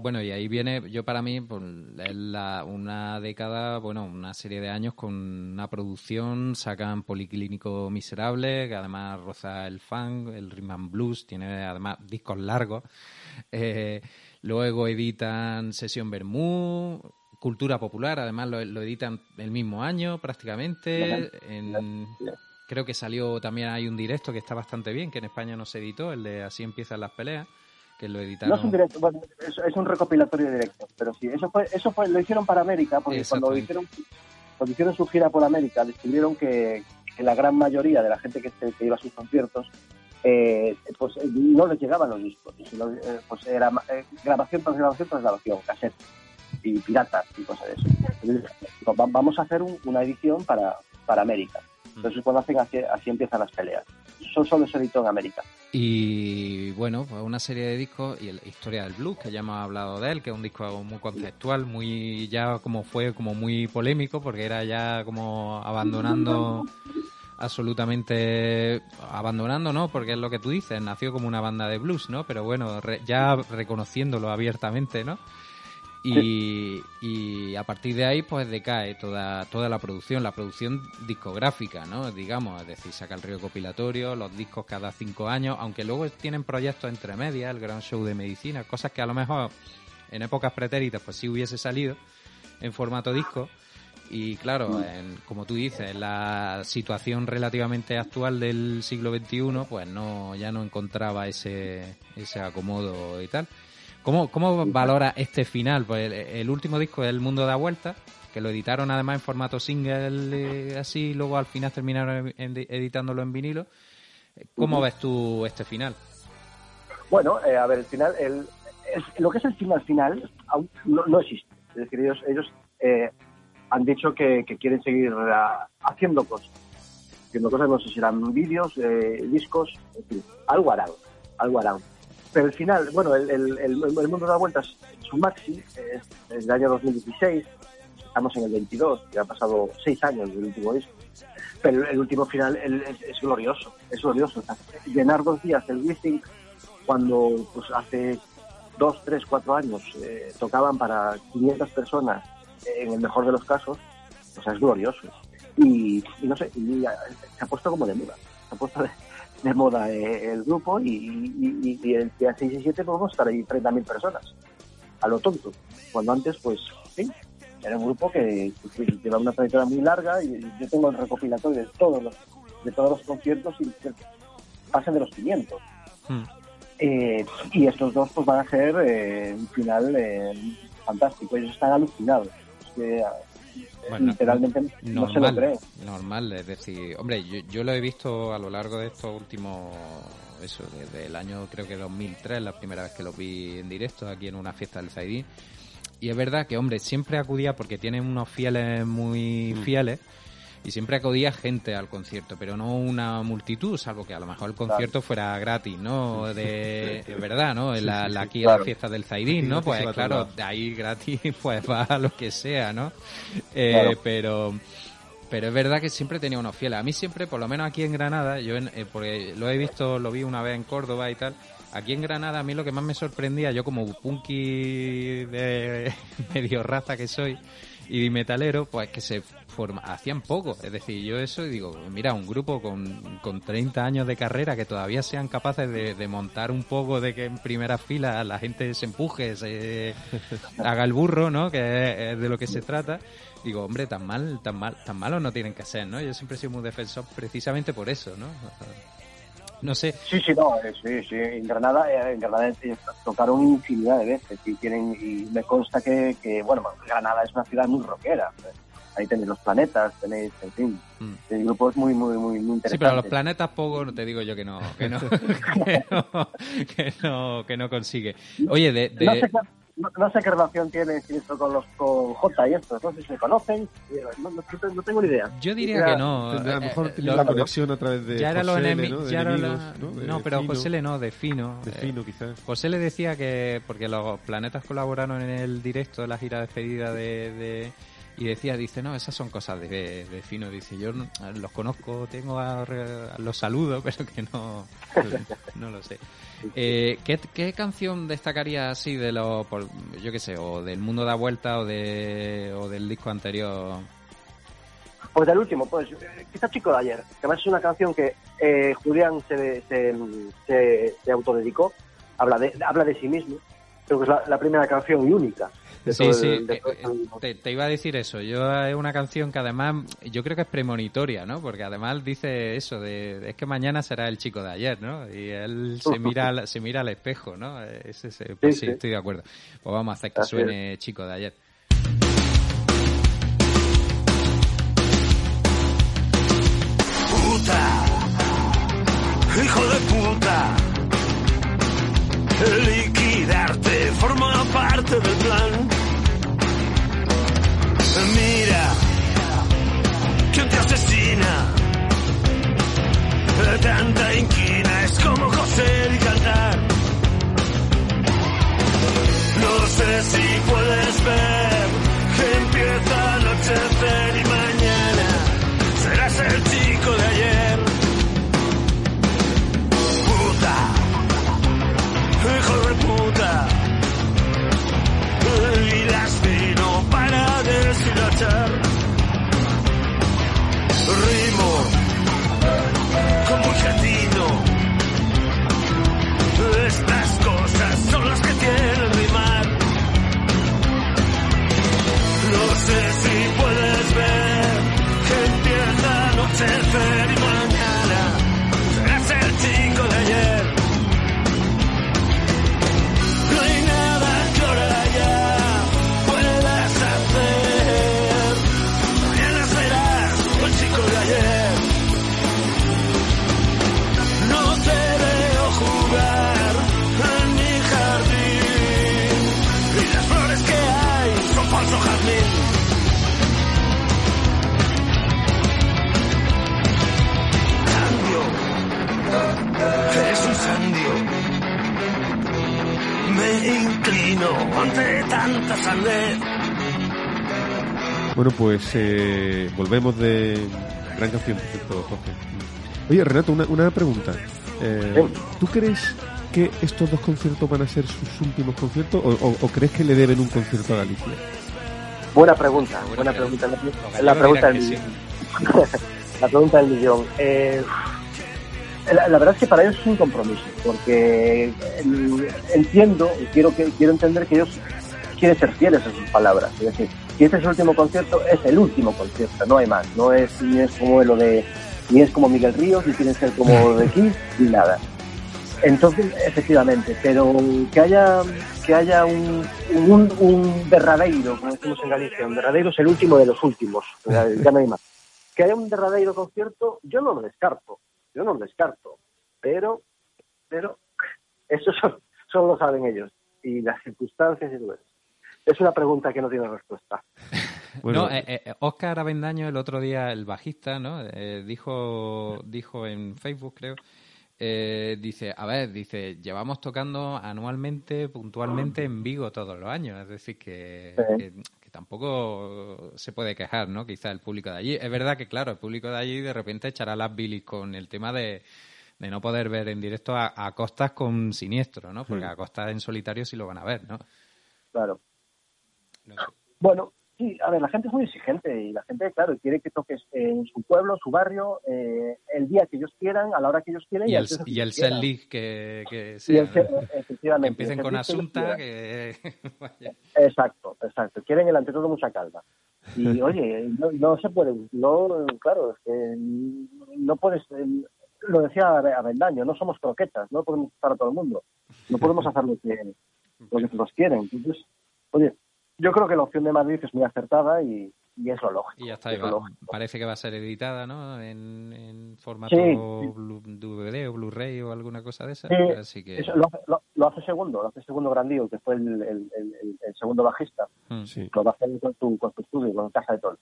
Bueno, y ahí viene, yo para mí, pues, es la- una década, bueno, una serie de años con una producción, sacan Policlínico Miserable, que además roza el funk, el rhythm and blues, tiene además discos largos. Eh, luego editan Sesión Bermú, Cultura Popular, además lo, lo editan el mismo año prácticamente. En- creo que salió también, hay un directo que está bastante bien, que en España no se editó, el de Así empiezan las peleas, que lo editaron. No es un directo, bueno, es, es un recopilatorio directo, pero sí, eso fue, eso fue, lo hicieron para América, porque cuando hicieron, cuando hicieron su gira por América, descubrieron que, que la gran mayoría de la gente que, que iba a sus conciertos, eh, pues eh, no les llegaban los discos, sino, eh, pues era eh, grabación tras grabación tras grabación, cassette y piratas y cosas de eso. Entonces, vamos a hacer un- una edición para, para América. Entonces cuando hacen así, así empiezan las peleas. Eso solo se editó en América. Y bueno, pues una serie de discos y la historia del blues, que ya hemos hablado de él, que es un disco muy conceptual, muy ya como fue como muy polémico, porque era ya como abandonando absolutamente abandonando, ¿no? Porque es lo que tú dices, nació como una banda de blues, ¿no? Pero bueno, re- ya reconociéndolo abiertamente, ¿no? Y, y a partir de ahí pues decae toda, toda la producción, la producción discográfica, ¿no? Digamos, es decir, saca el recopilatorio, los discos cada cinco años, aunque luego tienen proyectos entre medias, el gran show de medicina, cosas que a lo mejor en épocas pretéritas pues sí hubiese salido en formato disco. Y claro, en- como tú dices, en la situación relativamente actual del siglo XXI, pues no, ya no encontraba ese, ese acomodo y tal. ¿Cómo, cómo valora este final? Pues el, el último disco es El Mundo da Vuelta, que lo editaron además en formato single, eh, así, luego al final terminaron en- en- editándolo en vinilo. ¿Cómo ves tú este final? Bueno, eh, a ver, el final, el, lo que es el final final aún no, no existe. Es decir, ellos, ellos eh, han dicho que, que quieren seguir ah, haciendo cosas. Haciendo cosas, no sé si serán vídeos, eh, discos, en fin, algo harán, algo harán. Pero el final, bueno, el, el, el, el mundo da vueltas, su maxi, es, es del año 2016, estamos en el 22, ya han pasado seis años del último disco. Pero el último final es, es glorioso, es glorioso. O sea, llenar dos días el Wizzing cuando pues hace dos, tres, cuatro años eh, tocaban para 500 personas, eh, en el mejor de los casos, o sea, es glorioso. Y, y no sé, y, eh, se ha puesto como de moda, se ha puesto de, de moda eh, el grupo y, y, y- y el día 6 y 7 podemos estar ahí 30.000 personas, a lo tonto. Cuando antes, pues, sí, era un grupo que, que lleva una trayectoria muy larga y yo tengo el recopilatorio de todos los, de todos los conciertos y pasan de los 500. Hmm. Eh, y estos dos pues van a ser eh, un final eh, fantástico. Ellos están alucinados. Es que, Bueno, literalmente no se lo cree. normal, es decir, hombre, yo, yo lo he visto a lo largo de estos últimos, eso, desde el año creo que 2003, la primera vez que lo vi en directo aquí en una fiesta del Zaidín. Y es verdad que, hombre, siempre acudía porque tienen unos fieles muy fieles y siempre acudía gente al concierto, pero no una multitud, salvo que a lo mejor el concierto fuera gratis, ¿no? De, es verdad, ¿no? En la, la- aquí claro. la fiesta del Zaidín, ¿no? Pues claro, de ahí gratis, *laughs* pues va a lo que sea, ¿no? Eh, Claro. Pero pero es verdad que siempre tenía unos fieles. A mí siempre, por lo menos aquí en Granada, yo en- eh, porque lo he visto, lo vi una vez en Córdoba y tal. Aquí en Granada a mí lo que más me sorprendía, yo como punky de *laughs* medio raza que soy y metalero, pues que se forma, hacían poco. Es decir, yo eso y digo, mira, un grupo con, con 30 años de carrera que todavía sean capaces de, de montar un poco de que en primera fila la gente se empuje, se *laughs* haga el burro, ¿no? Que es, es de lo que se trata. Digo, hombre, tan mal, tan mal, tan malos no tienen que ser, ¿no? Yo siempre he sido muy defensor precisamente por eso, ¿no? No sé, Sí, sí, no, eh, sí, sí. En Granada, eh, en Granada eh, tocaron infinidad de veces y tienen y me consta que, que bueno, Granada es una ciudad muy rockera. Ahí tenéis los planetas, tenéis, en fin, Mm. hay grupos muy, muy, muy, muy interesantes. Sí, pero los planetas poco no te digo yo que no, que no, *laughs* que no, que no, que no consigue. Oye, de, de- No sé, qué, no, no sé qué relación tiene esto con los con J y estos, no sé si se conocen, no, no, no tengo ni idea. yo diría Ya, que no. A lo eh, mejor eh, tiene lo- una conexión a través de ya era lo José L, enemi- ¿no? De ya era enemigos, la- ¿no? De pero Fino, José le no, de fino. De eh, fino, quizás. José le decía que, porque los planetas colaboraron en el directo de la gira despedida de, de- y decía, dice, no, esas son cosas de, de fino, dice, yo no- los conozco, tengo a, re- a los saludos, *laughs* pero que no, no lo sé. Eh, ¿qué, qué canción destacaría así de los, por- yo qué sé, o del Mundo da Vuelta o de o del disco anterior? Pues del último, pues eh, quizá Chico de ayer, que además es una canción que eh, Julián se, se, se, se autodedicó, habla de, habla de sí mismo, creo que es la, la primera canción y única. Sí, sí, el- de eh, eh, el- te, te iba a decir eso. Yo es una canción que además yo creo que es premonitoria, ¿no? Porque además dice eso de es que mañana será el chico de ayer, ¿no? Y él se *laughs* mira al, se mira al espejo, ¿no? Es ese- pues sí, sí. estoy de acuerdo. Pues vamos a hacer que Así suene chico de ayer. puta, hijo de puta. Forma parte del plan. Mira, ¿quién te asesina? Tanta inquina es como José y cantar. No sé si puedes ver que empieza a anochecer sé Bueno, pues eh, volvemos de gran canción, por cierto, Jorge. Oye, Renato, una, una pregunta. Eh, ¿Tú crees que estos dos conciertos van a ser sus últimos conciertos o, o- o crees que le deben un concierto a Galicia? Buena pregunta, buena pregunta. La, pregunta del millón. *laughs* la pregunta del millón. Eh, la, la verdad es que para ellos es un compromiso, porque eh, entiendo y quiero que quiero entender que ellos quieren ser fieles a sus palabras. Es decir, si este es el último concierto, es el último concierto, no hay más. No es ni es como lo de ni es como Miguel Ríos, ni quieren ser como de *laughs* Kiss, ni nada. Entonces, efectivamente, pero que haya que haya un, un, un derradeiro, como decimos en Galicia, un derradeiro es el último de los últimos, ya no hay más. Que haya un derradeiro concierto, yo no lo descarto, yo no lo descarto, pero, pero, eso son- solo lo saben ellos, y las circunstancias y todo eso. Es una pregunta que no tiene respuesta. *laughs* Bueno, no, eh, eh, Oscar Avendaño el otro día, el bajista, ¿no? Eh, dijo, dijo en Facebook, creo, eh, dice, a ver, dice, llevamos tocando anualmente, puntualmente en Vigo todos los años, es decir, que, Sí. que, que tampoco se puede quejar, ¿no? Quizá el público de allí. Es verdad que, claro, el público de allí de repente echará las bilis con el tema de, de no poder ver en directo a, a Costas con Siniestro, ¿no? Porque a Costas en solitario sí lo van a ver, ¿no? Claro. No. Bueno, sí, a ver, la gente es muy exigente y la gente, claro, quiere que toques en su pueblo, su barrio, eh, el día que ellos quieran, a la hora que ellos quieran. Y el, y el quieran. list que, que Y sea. el. Que empiecen con Asunta, que... *laughs* Exacto, exacto. Quieren el ante todo mucha calma. Y oye, no, no se puede, no, claro, es que no puedes, eh, lo decía Avendaño, no somos croquetas, no podemos para todo el mundo, no podemos hacer lo que, lo que *laughs* todos quieren. Entonces, oye, yo creo que la opción de Madrid es muy acertada y, y es lo lógico. Y ya está, es va- lógico. parece que va a ser editada, ¿no? En, en formato Sí. DVD o Blu-ray o alguna cosa de esas. Sí, Así que... eso lo, hace, lo, lo hace segundo, lo hace segundo Grandío, que fue el, el, el- el- el segundo bajista. Mm. sí. Lo va a hacer con tu, con tu estudio, con Casa de Toros.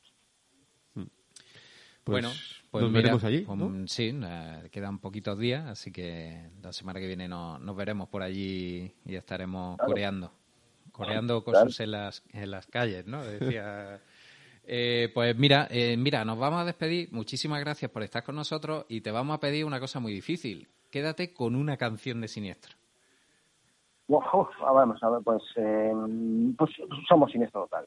Pues bueno, pues nos mira, veremos allí. Sí, eh, quedan poquitos días, así que la semana que viene no- nos veremos por allí y estaremos Claro. coreando. Coreando cosas en las, en las calles, ¿no? Decía... *laughs* Eh, pues mira, eh, mira, nos vamos a despedir. Muchísimas gracias por estar con nosotros y te vamos a pedir una cosa muy difícil. Quédate con una canción de Siniestro. Ah, vamos a ver, pues, eh, pues somos siniestro total.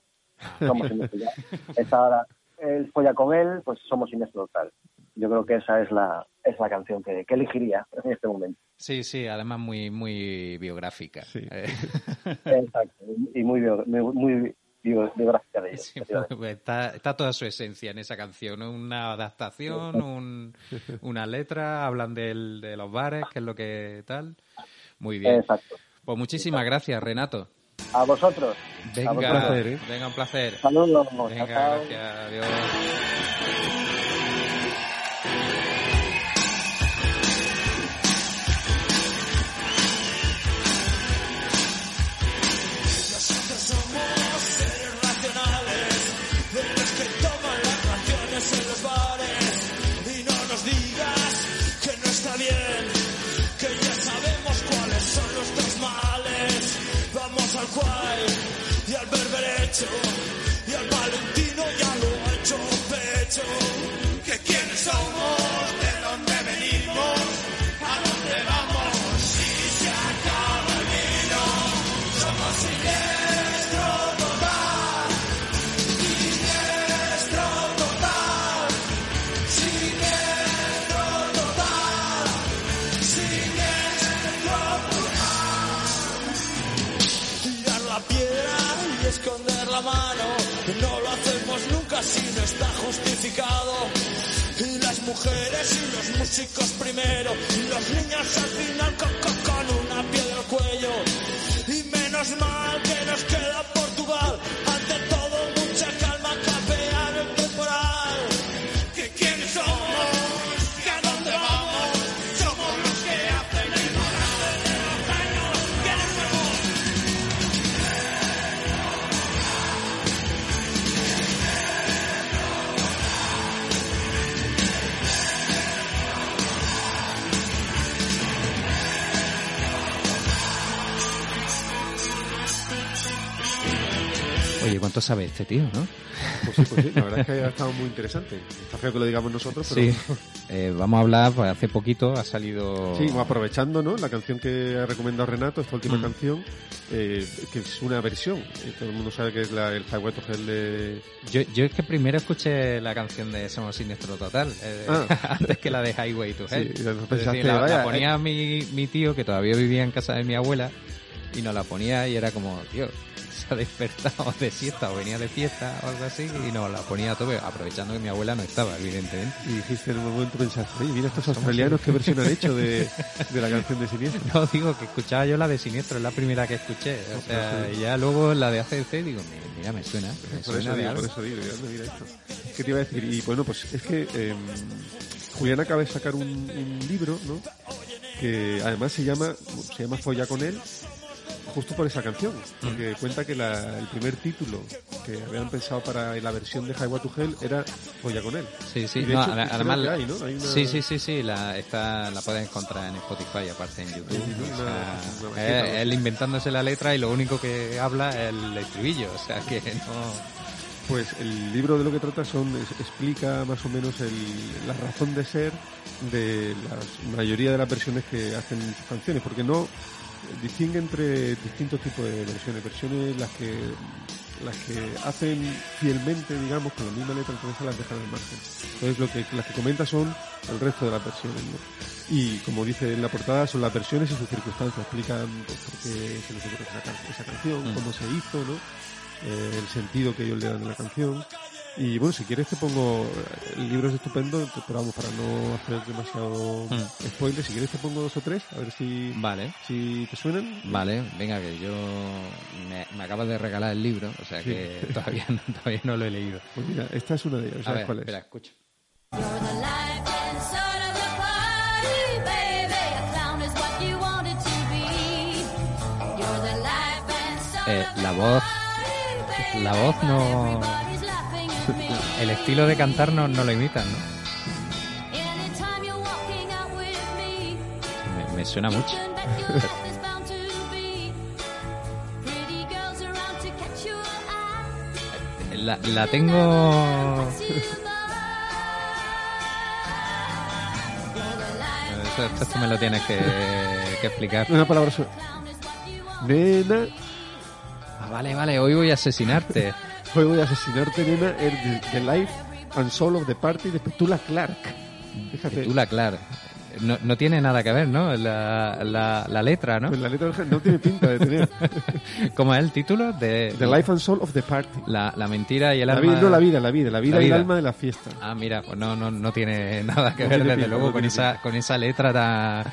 Somos siniestro ya. Esta hora, él folla con él, pues somos siniestro total. Yo creo que esa es la, es la canción que, que elegiría en este momento. Sí, sí, además muy, muy biográfica. Sí. Eh, *laughs* Exacto. Y muy, muy, muy bio- biográfica de ellos. Sí, *laughs* pues está, está toda su esencia en esa canción. Una adaptación, un, *laughs* una letra, hablan del, de los bares, que es lo que tal. Muy bien. Exacto. Pues muchísimas gracias, Renato. A vosotros. Venga, A Un placer, ¿eh? venga, un placer. Saludos. Venga, gracias, adiós. Berberecho y al valentino ya lo ha hecho pecho. Y los músicos primero, y los niños al final con, con- sabe este tío, no? Pues sí, pues sí, la verdad es que ha estado muy interesante. Está feo que lo digamos nosotros, pero Sí. *laughs* Eh, vamos a hablar, pues hace poquito ha salido... Sí, aprovechando ¿no? la canción que ha recomendado Renato, esta última Mm. canción, eh, que es una versión. Eh, todo el mundo sabe que es la, el Highway to Hell de... Yo, yo es que primero escuché la canción de Somos Siniestro Total, eh, Ah. *laughs* antes que la de Highway to Hell. Sí, pensaste, decir, la, vaya, la ponía mi, mi tío, que todavía vivía en casa de mi abuela, y nos la ponía y era como, tío, se ha despertado de siesta o venía de fiesta o algo así y nos la ponía a tope, aprovechando que mi abuela no estaba, evidentemente. Y dijiste en un momento, pensaste, oye, mira estos australianos qué versión han hecho de, *laughs* de la canción de Siniestro. No, digo que escuchaba yo la de Siniestro, es la primera que escuché. O sea, ya luego la de ACDC digo, "Mi- mira, me suena, me Por suena eso de digo, algo. por eso digo, mira esto. ¿Qué te iba a decir? Y bueno, pues es que eh, Julián acaba de sacar un, un libro, ¿no? Que además se llama, se llama Folla con él, justo por esa canción. Porque cuenta que la- el primer título que habían pensado para la versión de Highway to Hell era Folla con él. Sí, sí, no, hecho, además, que hay, ¿no? Hay una- sí, sí, sí, sí, la, esta la puedes encontrar en Spotify, aparte en YouTube. Sí, sí, O una- sea, una maqueta, es- ¿no? él inventándose la letra y lo único que habla es el estribillo, o sea que no... Pues el libro de lo que trata son es- explica más o menos el- la razón de ser de la mayoría de las versiones que hacen sus canciones, porque no distingue entre distintos tipos de versiones, versiones las que las que hacen fielmente, digamos, con la misma letra, entonces las dejan al margen. Entonces lo que las que comenta son el resto de las versiones, ¿no? Y como dice en la portada, son las versiones y sus circunstancias, explican pues, por qué se les ocurre esa, esa canción, Mm. cómo se hizo, ¿no? eh, el sentido que ellos le dan a la canción. Y bueno, si quieres te pongo, el libro es estupendo, te- pero vamos, para no hacer demasiado Mm. spoiler, si quieres te pongo dos o tres, a ver si, Vale, si te suenan. vale, venga que yo me, me acabas de regalar el libro, o sea Sí. que *laughs* todavía no, todavía no lo he leído. Pues mira, esta es una de ellas, A ¿sabes ver, cuál es? espera, escucha. Eh, of the la voz, la voz no, el estilo de cantar no, no lo imitan, ¿no? Me, suena mucho. *laughs* La, la tengo... *laughs* Esto, esto tú me lo tienes que, que explicar. Una palabra want. Nena, Ah, vale, vale, hoy voy a asesinarte. Voy a asesinarte, nena, el the, the life and soul of the party de Petula Clark. Fíjate, Petula Clark. No, no tiene nada que ver, ¿no? La, la, la letra, ¿no? pues la letra no tiene pinta de tener. *laughs* ¿Cómo es el título? De The life and soul of the party. la, la mentira y el La alma. vida, no la vida, la vida, la vida La y el alma de la fiesta. Ah, mira, pues no, no, no tiene nada que No ver, desde pinta, luego, no con esa, con esa letra tan,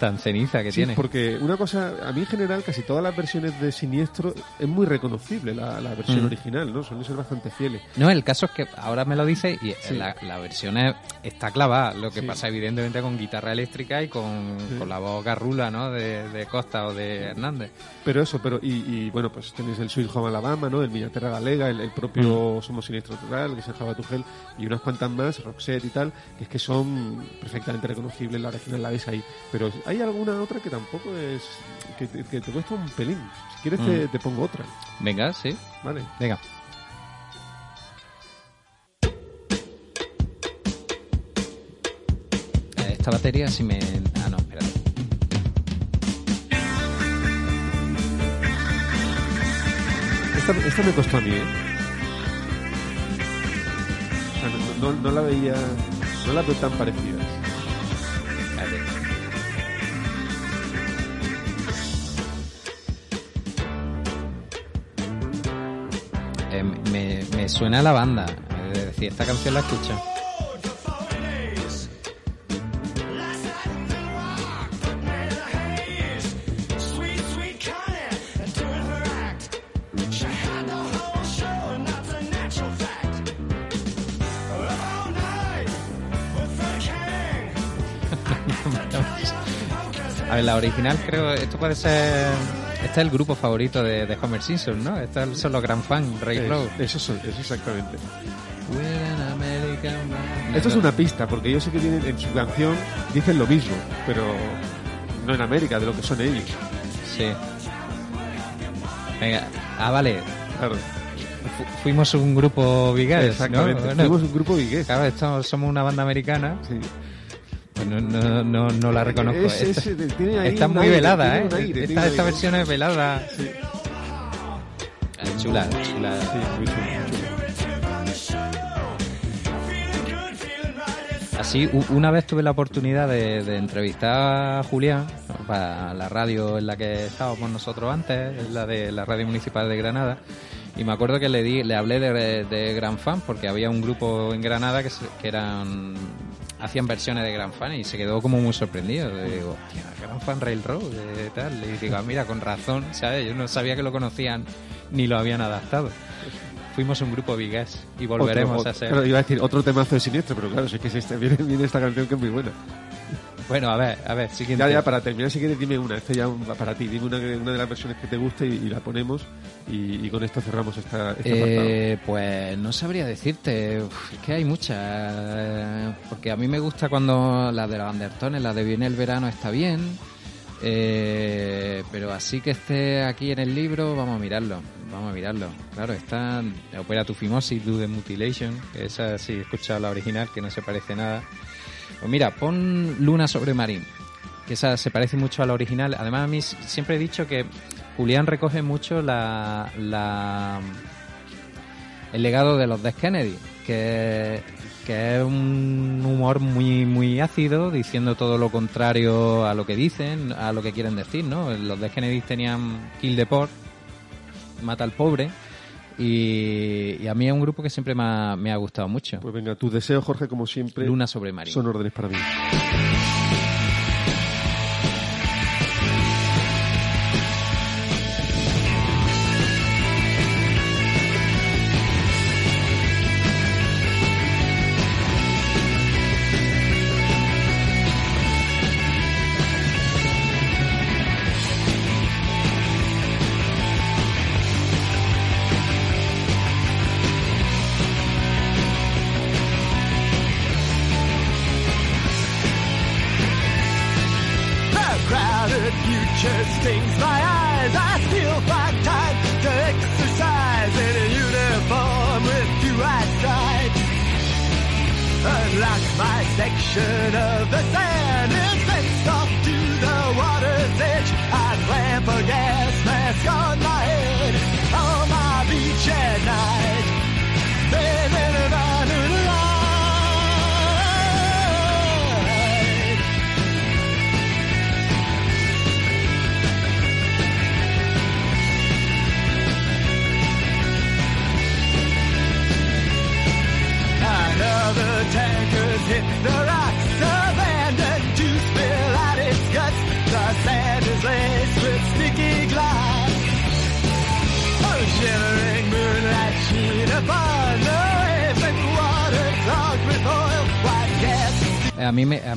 tan ceniza que Sí, tiene. porque una cosa, a mí en general, casi todas las versiones de Siniestro es muy reconocible la, versión Mm. original, ¿no? Suelen ser bastante fieles. No, el caso es que ahora me lo dice y Sí. la, la versión es- está clavada. Lo que pasa, evidentemente, con guitarra eléctrica y con, Sí. con la voz garrula, ¿no? De, de Costa o de Hernández. Pero eso, pero y, y, bueno, pues tenéis el Sweet Home Alabama, ¿no? El Villaterra Galega, el, el propio Somos Siniestro Total, que es el Java Tugel, y unas cuantas más, Roxette y tal, que es que son perfectamente reconocibles, la original la ves ahí. Pero hay alguna otra que tampoco es... que, te- que te cuesta un pelín. Si quieres te, Mm. te pongo otra, Venga, sí. ¿vale? Venga. Esta batería si me... Ah, no, espérate. Esta, esta me costó a mí, ¿eh? O sea, no, no- no la veía... No la veo tan parecidas. Eh, me, me suena a la banda. Es decir, esta canción la escucho. A ver, la original creo, esto puede ser... Este es el grupo favorito de, de Homer Simpson, ¿no? Estos son los gran fans, Ray Es- Kroc. eso, son- eso exactamente. Esto es una pista, porque yo sé que tienen en su canción dicen lo mismo, pero no en América, de lo que son ellos. Sí. Venga, ah, vale. Claro, Fu- fuimos un grupo vigués, exactamente. ¿no? Bueno, Fuimos un grupo vigués. Claro, estamos, somos una banda americana. Sí. No, no, no, no la reconozco. Es- Esta- es- tiene ahí está muy aire, velada, tiene ¿eh? un aire, tiene esta, esta versión es velada. Sí. Es chula, chula. Sí, muy chulo. Así, una vez tuve la oportunidad de, de entrevistar a Julián, para la radio en la que estábamos nosotros antes, en la de la radio municipal de Granada. Y me acuerdo que le di, le hablé de, de Gran Fan porque había un grupo en Granada que, se- que eran hacían versiones de Gran Fan y se quedó como muy sorprendido. Le digo, hostia, Gran Fan Railroad, de tal. Y digo, "Ah, mira, con razón, ¿sabes? Yo no sabía que lo conocían ni lo habían adaptado. Fuimos un grupo vigués y volveremos Otro- a ser. Claro, iba a decir otro temazo de siniestro, pero claro, si es que viene, viene esta canción que es muy buena. Bueno, a ver, a ver, siguiente. Ya, ya, para terminar, si quieres, dime una. Este ya para ti. Dime una, una de las versiones que te guste y, y la ponemos. Y, y con esto cerramos esta, este. Eh, pues no sabría decirte, Uf, es que hay muchas, eh, porque a mí me gusta cuando la de los Andertones, la de Viene el verano está bien, eh, pero así que esté aquí en el libro, vamos a mirarlo, vamos a mirarlo. Claro, está Opera tu Fimosis, Do the Mutilation, que esa sí he escuchado la original, que no se parece nada. Pues mira, pon Luna sobre Marín, que esa se parece mucho a la original. Además, a siempre he dicho que Julián recoge mucho la, el legado de los Dead Kennedy, que, es un humor muy muy ácido, diciendo todo lo contrario a lo que dicen, a lo que quieren decir, ¿no? Los Dead Kennedy tenían Kill the Poor, mata al pobre, y, y a mí es un grupo que siempre me ha, me ha gustado mucho. Pues venga, tus deseos, Jorge, como siempre, Luna sobre Marín. son órdenes para mí.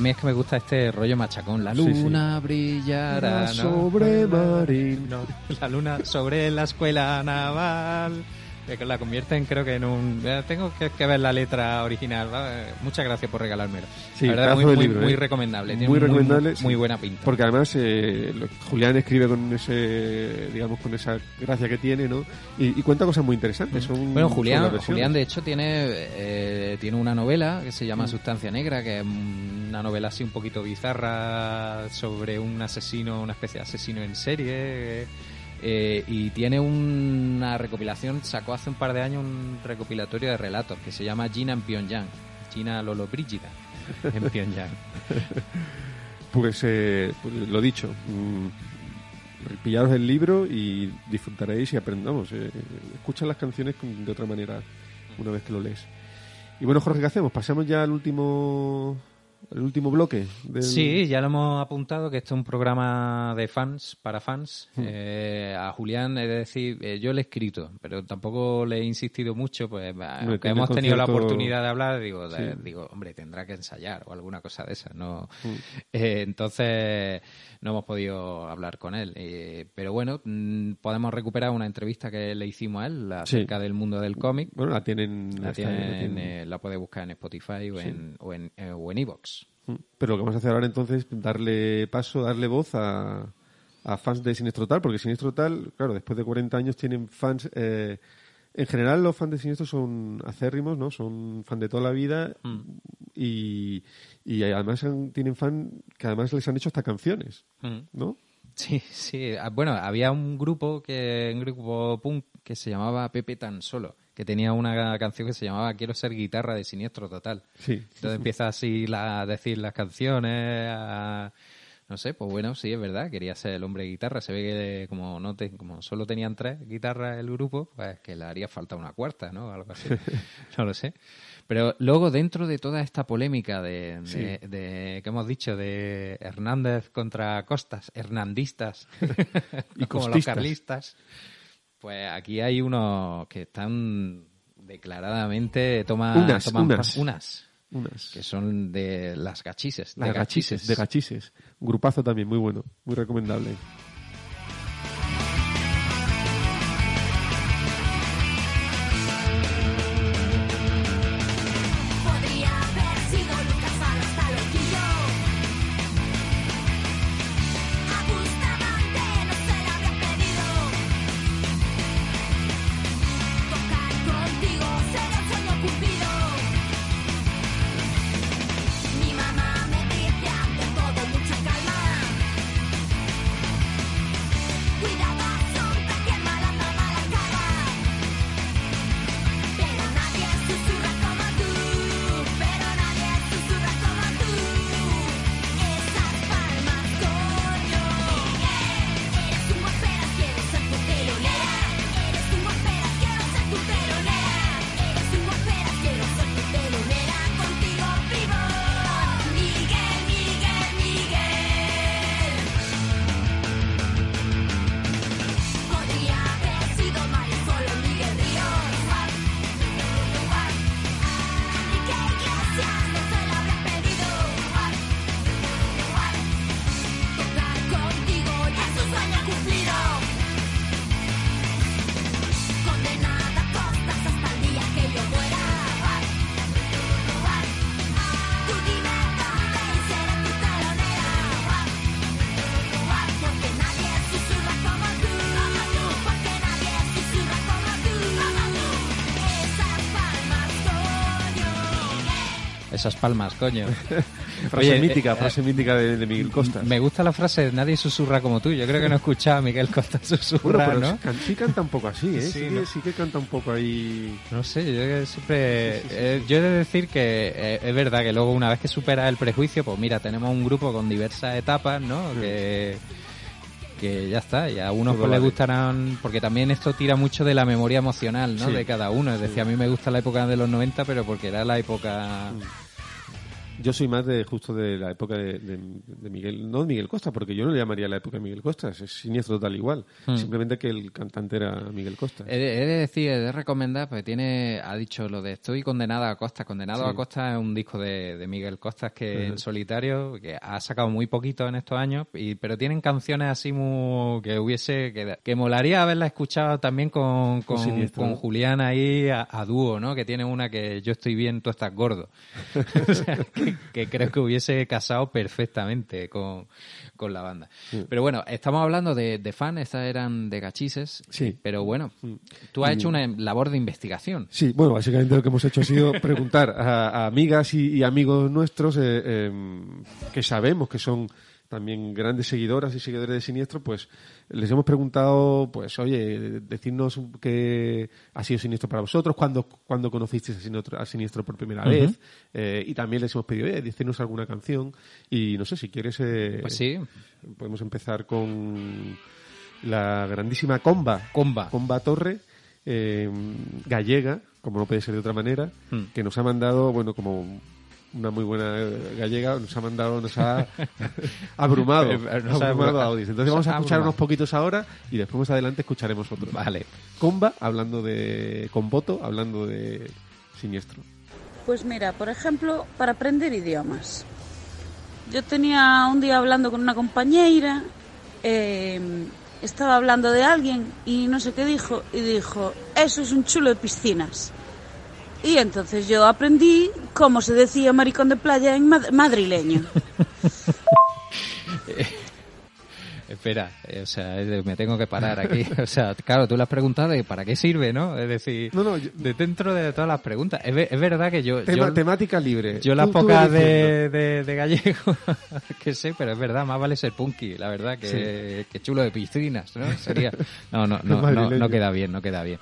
A mí, es que me gusta este rollo machacón. La Sí, sí. luna brillará. sobre Marín. No, la luna sobre la escuela naval. Eh, La convierten, creo que en un. eh, Tengo que, que ver la letra original. ¿va? Eh, Muchas gracias por regalármelo. Sí, la verdad, muy, de muy, libro, muy ¿eh? recomendable. Tiene Muy recomendable, Muy, buena pinta. Porque además eh, Julián escribe con ese, digamos, con esa gracia que tiene, ¿no? Y, y cuenta cosas muy interesantes. Son, Bueno, Julián. Julián de hecho tiene eh, tiene una novela que se Mm. llama Sustancia Negra, que es una novela así un poquito bizarra sobre un asesino, una especie de asesino en serie. eh, y tiene una recopilación, sacó hace un par de años un recopilatorio de relatos que se llama Gina en Pyongyang. Gina Lolo Brígida en Pyongyang. *laughs* Pues, eh, pues lo dicho, mm, pillaros el libro y disfrutaréis y aprendamos. Eh, escucha las canciones de otra manera una vez que lo lees. Y bueno, Jorge, ¿qué hacemos? Pasamos ya al último, al último bloque. Del... Sí, ya lo hemos apuntado que esto es un programa de fans, para fans. Hmm. Eh, a Julián, es decir, eh, yo le he escrito, pero tampoco le he insistido mucho, pues aunque tiene hemos tenido la oportunidad de hablar, digo, de- digo, hombre, tendrá que ensayar o alguna cosa de esas, ¿no? Mm. Eh, entonces no hemos podido hablar con él. Eh, pero bueno, mm, podemos recuperar una entrevista que le hicimos a él acerca del mundo del cómic. Bueno, la tienen... La, tienen, la tienen. eh, la puede buscar en Spotify o Sí. en o en, eh, o en iVoox. Mm. Pero lo que vamos a hacer ahora entonces es darle paso, darle voz a, a fans de Sinestro Tal, porque Sinestro Tal, claro, después de 40 años tienen fans... en general los fans de Sinestro son acérrimos, ¿no? Son fan de toda la vida y, y además han- tienen fan que además les han hecho hasta canciones, Mm. ¿no? Sí, sí. Ah, Bueno, había un grupo que un grupo punk que se llamaba Pepe Tan Solo, que tenía una canción que se llamaba Quiero ser guitarra de Siniestro Total. Sí. Entonces empieza así la- a decir las canciones, a, no sé, pues bueno, sí, es verdad, quería ser el hombre de guitarra. Se ve que como no te, como solo tenían tres guitarras el grupo, pues que le haría falta una cuarta, ¿no? Algo así. *laughs* no lo sé. Pero luego, dentro de toda esta polémica de, de, de- que hemos dicho de Hernández contra Costas, hernandistas *laughs* *laughs* Y como los carlistas, pues aquí hay unos que están declaradamente toman Unas, toman unas, Unas. que son de las gachises, de Las gachises, de gachises. Un grupazo también, muy bueno, muy recomendable. Esas palmas, coño. *laughs* Frase Oye, mítica, eh, frase mítica de, de Miguel Costas. Me gusta la frase nadie susurra como tú. Yo creo que no he escuchado a Miguel Costa Bueno, susurrar, pero ¿no? can- sí canta un poco así, ¿eh? Sí, ¿no? sí que canta un poco ahí. No sé, yo siempre... eh, yo he de decir que eh, es verdad que luego una vez que superas el prejuicio, pues mira, tenemos un grupo con diversas etapas, ¿no? Que, que ya está, y a unos pues vale. gustarán... Porque también esto tira mucho de la memoria emocional, ¿no? Sí. De cada uno. Es decir, a mí me gusta la época de los 90, pero porque era la época... Yo soy más de justo de la época de, de- de Miguel, no de Miguel Costa, porque yo no le llamaría la época de Miguel Costa, es siniestro total igual. Hmm. Simplemente que el cantante era Miguel Costa. He de, he de decir, he de recomendar, pues tiene, ha dicho lo de Estoy condenada a Costa. Condenado Sí. a Costa es un disco de, de Miguel Costas que Ujú. en solitario, que ha sacado muy poquito en estos años, y, pero tienen canciones así muy, que hubiese, que, que molaría haberla escuchado también con, Con con, Siniestro, con ¿no? Julián ahí a, a dúo, ¿no? Que tiene una que yo estoy bien, tú estás gordo. *laughs* O sea, que, que creo que hubiese casado perfectamente con, con la banda. Pero bueno, estamos hablando de, de fan, estas eran de gachises, Sí. pero bueno, tú has hecho una labor de investigación. Sí, bueno, básicamente lo que hemos hecho ha sido preguntar a, a amigas y, y amigos nuestros eh, em, que sabemos que son también grandes seguidoras y seguidores de Siniestro, pues les hemos preguntado, pues oye, decirnos qué ha sido Siniestro para vosotros, cuándo, cuándo conocisteis a Siniestro, a Siniestro por primera vez, eh, y también les hemos pedido, eh, decirnos alguna canción, y no sé, si quieres, eh, Pues sí, podemos empezar con la grandísima Comba. Comba. Comba Torre, eh, gallega, como no puede ser de otra manera, Hmm. que nos ha mandado, bueno, como una muy buena eh, gallega, nos ha mandado, nos ha *laughs* abrumado, *laughs* Eh, nos ha abrumado. Entonces vamos a escuchar abrumado. unos poquitos ahora y después más adelante escucharemos otros. Vale. Comba, hablando de con voto, hablando de siniestro. Pues mira, por ejemplo, para aprender idiomas. Yo tenía un día hablando con una compañera, eh, estaba hablando de alguien y no sé qué dijo, y dijo, eso es un chulo de piscinas. Y entonces yo aprendí cómo se decía maricón de playa en mad- madrileño. *laughs* Espera, eh, o sea, eh, me tengo que parar aquí. O sea, claro, tú le has preguntado de para qué sirve, ¿no? Es decir, No, no, yo- de dentro de todas las preguntas. Es, es verdad que yo... Tema- yo temática libre. Yo las pocas de, de, de gallego *laughs* que sé, pero es verdad, más vale ser punky, la verdad, que, que chulo de piscinas, ¿no? Sería... No, no, *laughs* no, no, no queda bien, no queda bien.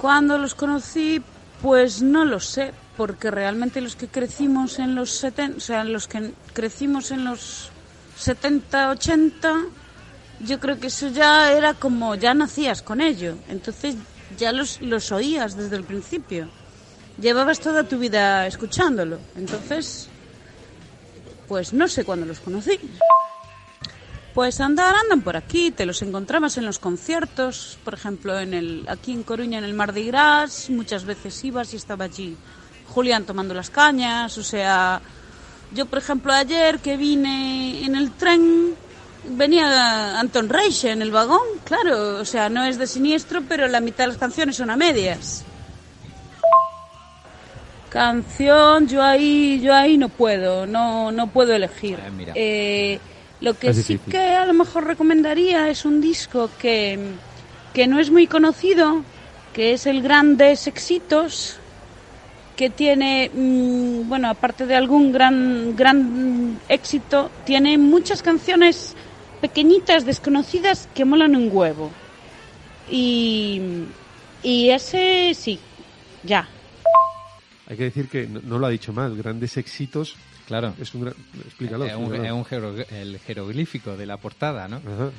Cuando los conocí, pues no lo sé, porque realmente los que crecimos en los 70, o sea, los que crecimos en los 70, 80, yo creo que eso ya era como, ya nacías con ello. Entonces ya los, los oías desde el principio. Llevabas toda tu vida escuchándolo. Entonces, pues no sé cuándo los conocí. Pues andar, andan por aquí, te los encontrabas en los conciertos, por ejemplo, en el, aquí en Coruña en el Mardi Gras, muchas veces ibas y estaba allí Julián tomando las cañas, o sea, yo por ejemplo ayer que vine en el tren, venía Anton Reich en el vagón, claro, o sea, no es de siniestro, pero la mitad de las canciones son a medias. Canción, yo ahí, yo ahí no puedo, no, no puedo elegir. Eh, mira. Eh, lo que sí que a lo mejor recomendaría es un disco que, que no es muy conocido, que es el Grandes Éxitos, que tiene, mm, bueno, aparte de algún gran, gran éxito, tiene muchas canciones pequeñitas, desconocidas, que molan un huevo. Y, y ese sí, ya. Hay que decir que no, no lo ha dicho mal. Grandes éxitos. Claro. Es un gran... Explícalo. Es un, es un el jeroglífico de la portada, ¿no? Ajá.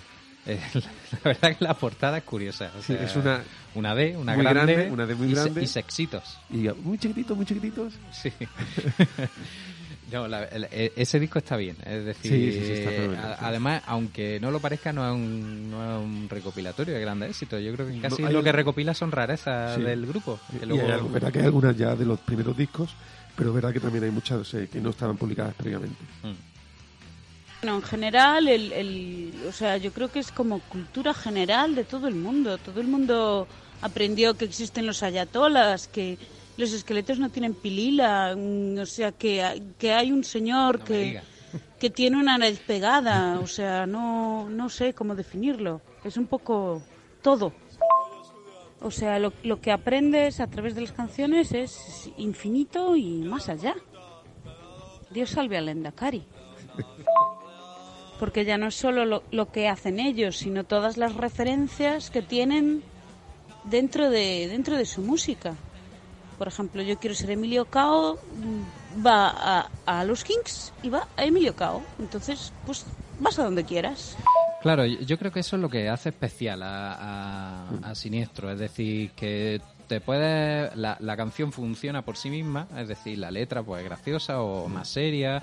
Eh, *laughs* la verdad que la portada es curiosa. o Sí, sea, es una- una D, una grande, grande, una D muy y, se- grande. y sexitos. Y muy chiquititos, muy chiquititos. Sí. *laughs* No, la- el- e- ese disco está bien, es decir, Sí, sí, está a- sí. además, aunque no lo parezca, no es un, no es un recopilatorio de grandes éxitos. Yo creo que casi No, hay lo un- que recopila son rarezas del grupo. que Y luego- hay algo- verdad que hay algunas ya de los primeros discos, pero es verdad que también hay muchas eh, que no estaban publicadas previamente. Mm. Bueno, en general, el, el- o sea, yo creo que es como cultura general de todo el mundo. Todo el mundo aprendió que existen los ayatolas, que los esqueletos no tienen pilila, mm, o sea, que, hay- que hay un señor No que, que tiene una nariz pegada, o sea, no, no sé cómo definirlo. Es un poco todo. O sea, lo, lo que aprendes a través de las canciones es infinito y más allá. Dios salve al Endacari. Porque ya no es solo lo, lo que hacen ellos, sino todas las referencias que tienen dentro de, dentro de su música. Por ejemplo, yo quiero ser Emilio Cao, mm, va a, a los Kings y va a Emilio Cao. Entonces, pues vas a donde quieras. Claro, yo creo que eso es lo que hace especial a, a- a Siniestro, es decir, que te puedes, la, la canción funciona por sí misma, es decir, la letra pues es graciosa o más seria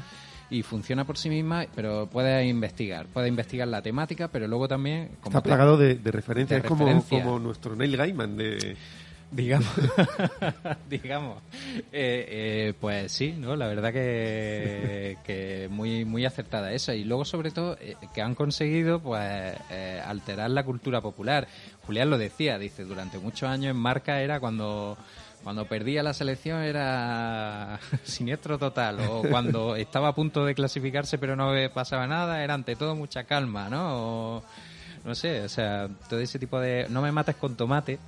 y funciona por sí misma, pero puedes investigar, puedes investigar la temática, pero luego también como Está plagado de, de referencias, es como, como nuestro Neil Gaiman de... digamos. *laughs* Digamos. Eh, eh, pues sí no la verdad que, *laughs* que muy muy acertada esa. Y luego sobre todo eh, que han conseguido pues eh, alterar la cultura popular. Julián lo decía dice durante muchos años en marca era cuando cuando perdía la selección era *laughs* siniestro total. O cuando estaba a punto de clasificarse pero no pasaba nada era ante todo mucha calma no O, no sé o sea todo ese tipo de no me mates con tomate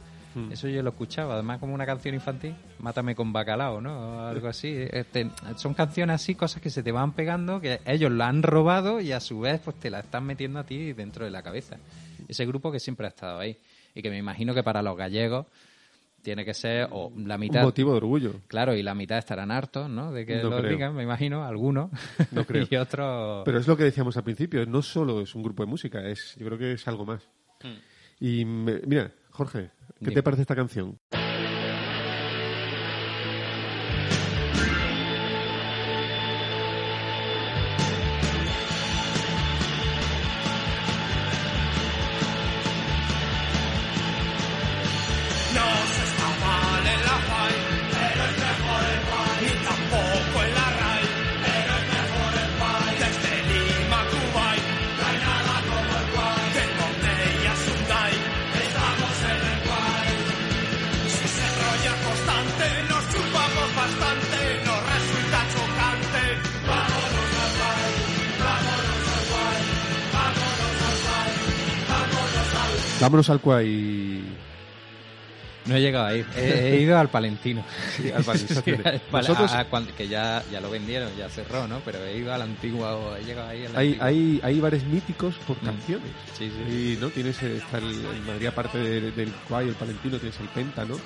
eso yo lo escuchaba, además como una canción infantil, Mátame con bacalao, ¿no? O algo así. Este, son canciones así, cosas que se te van pegando, que ellos la han robado y a su vez pues te la están metiendo a ti dentro de la cabeza. Ese grupo que siempre ha estado ahí y que me imagino que para los gallegos tiene que ser o la Un mitad... motivo de orgullo. Claro, y la mitad estarán hartos, ¿no? De que No lo creo. digan, me imagino, algunos. No *laughs* creo. y otros... Pero es lo que decíamos al principio, no solo es un grupo de música, es yo creo que es algo más. Y me- mira, Jorge, ¿qué Dime. te parece esta canción? Vámonos al Cuay. No he llegado ahí. *laughs* He, he ido al Palentino. *laughs* Sí, al Palentino. Sí, al Pal- Nosotros- a- a cuan- que ya, ya lo vendieron, ya cerró, ¿no? Pero he ido a la antigua, o he llegado ahí Hay, hay, hay bares míticos por Mm. canciones. Sí, sí. Y, ¿no? Tienes, eh, está el, en Madrid, aparte de- del Cuay, el Palentino, tienes el Penta, ¿no?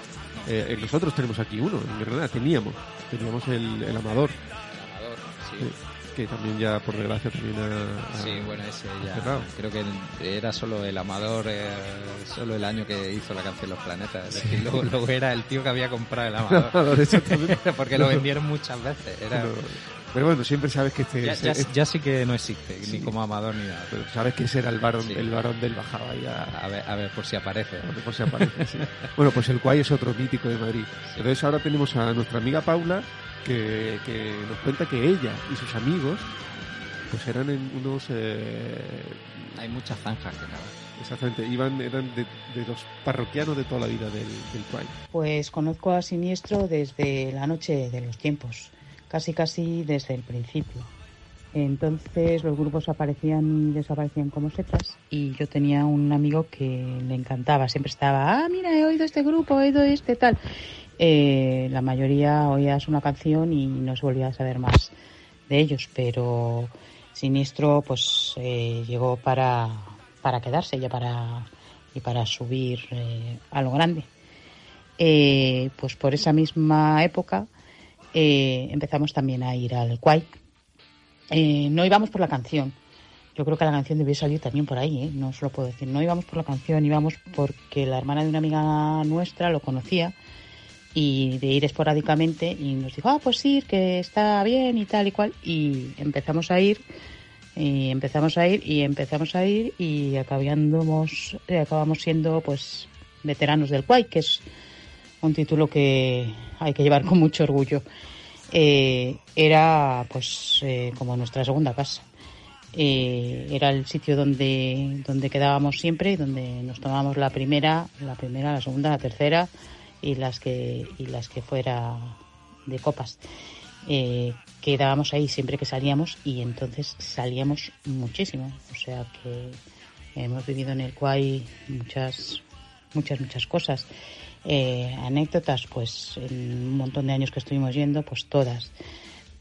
Eh, eh, nosotros tenemos aquí uno, en Granada teníamos. Teníamos el, el Amador. Amador, sí. Sí. Que también ya, por desgracia, también ha... ha- Sí, bueno, ese ya. cerrado. Creo que era solo el Amador, eh, solo el año que hizo la canción Los Planetas. Es decir, luego, luego era el tío que había comprado el *laughs* Amador. *laughs* Porque lo vendieron muchas veces. Era, No, pero bueno, siempre sabes que este... ya, sí que no existe, Sí. ni como Amador ni nada. pero sabes que ese era el varón, Sí. el varón del bajaba a, A ver, a ver, por si aparece. Mejor se aparece, sí. Bueno, pues el Cuay es otro mítico de Madrid. Entonces ahora tenemos a nuestra amiga Paula que, que nos cuenta que ella y sus amigos pues eran en unos... eh, Hay muchas zanjas que caben. exactamente, iban, eran de, de los parroquianos de toda la vida del, del. Pues conozco a Siniestro desde la noche de los tiempos, casi casi desde el principio. Entonces los grupos aparecían y desaparecían como setas y yo tenía un amigo que le encantaba, siempre estaba, ah, mira, he oído este grupo, he oído este tal. Eh, la mayoría oías una canción y no se volvía a saber más de ellos, pero Siniestro pues eh, llegó para, para quedarse ya para, y para subir eh, a lo grande. Eh, pues por esa misma época eh, empezamos también a ir al Quay. Eh, no íbamos por la canción. Yo creo que la canción debió salir también por ahí, ¿eh? no os lo puedo decir. No íbamos por la canción, íbamos porque la hermana de una amiga nuestra lo conocía y de ir esporádicamente y nos dijo, ah, pues sí, que está bien y tal y cual. Y empezamos a ir, y empezamos a ir y empezamos a ir y acabamos, eh, acabamos siendo pues veteranos del Quay, que es un título que hay que llevar con mucho orgullo. Eh, era pues eh, como nuestra segunda casa. Era el sitio donde, donde quedábamos siempre y donde nos tomábamos la primera, la primera, la segunda, la tercera y las que, y las que fuera de copas. Eh, quedábamos ahí siempre que salíamos y entonces salíamos muchísimo. O sea que hemos vivido en el Quay muchas, muchas, muchas cosas. Eh, anécdotas, pues en un montón de años que estuvimos yendo, pues todas.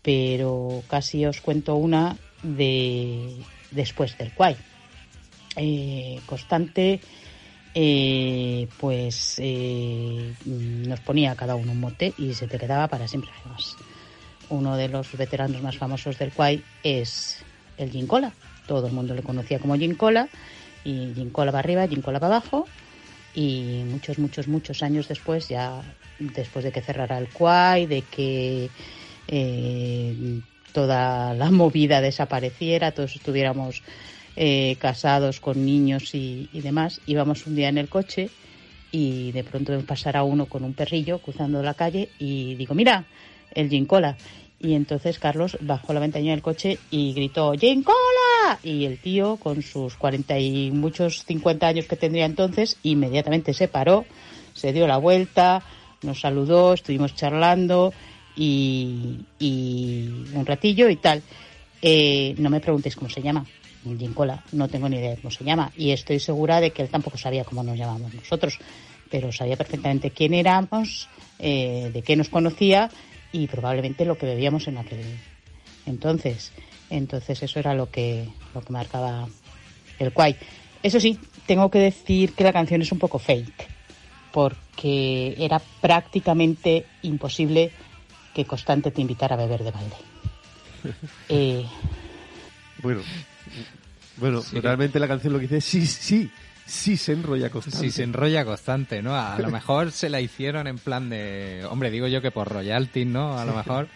Pero casi os cuento una de después del Quay. Eh, constante, eh, pues eh, nos ponía cada uno un mote y se te quedaba para siempre además. Uno de los veteranos más famosos del Quay es el Gincola. Todo el mundo le conocía como Gincola y Gincola para arriba, Gincola para abajo y muchos, muchos, muchos años después, ya después de que cerrara el Quay, de que eh, toda la *laughs* movida desapareciera, todos estuviéramos eh, casados con niños y, y demás, íbamos un día en el coche y de pronto pasará uno con un perrillo cruzando la calle y digo, mira, el Gincola. Y entonces Carlos bajó la ventanilla del coche y gritó, ¡Gincola! Y el tío, con sus cuarenta y muchos cincuenta años que tendría entonces, inmediatamente se paró, se dio la vuelta, nos saludó, estuvimos charlando y, y un ratillo y tal. Eh, no me preguntéis cómo se llama, Gincola, no tengo ni idea de cómo se llama y estoy segura de que él tampoco sabía cómo nos llamamos nosotros, pero sabía perfectamente quién éramos, eh, de qué nos conocía y probablemente lo que bebíamos en aquel entonces. Entonces eso era lo que, lo que marcaba el Quay. Eso sí, tengo que decir que la canción es un poco fake, porque era prácticamente imposible que Constante te invitara a beber de balde. *laughs* Eh, Bueno, bueno Sí. realmente la canción lo que dice es sí, sí, sí se enrolla constante. Sí, se enrolla constante, ¿no? A lo mejor se la hicieron en plan de... Hombre, digo yo que por royalties, ¿no? A lo mejor...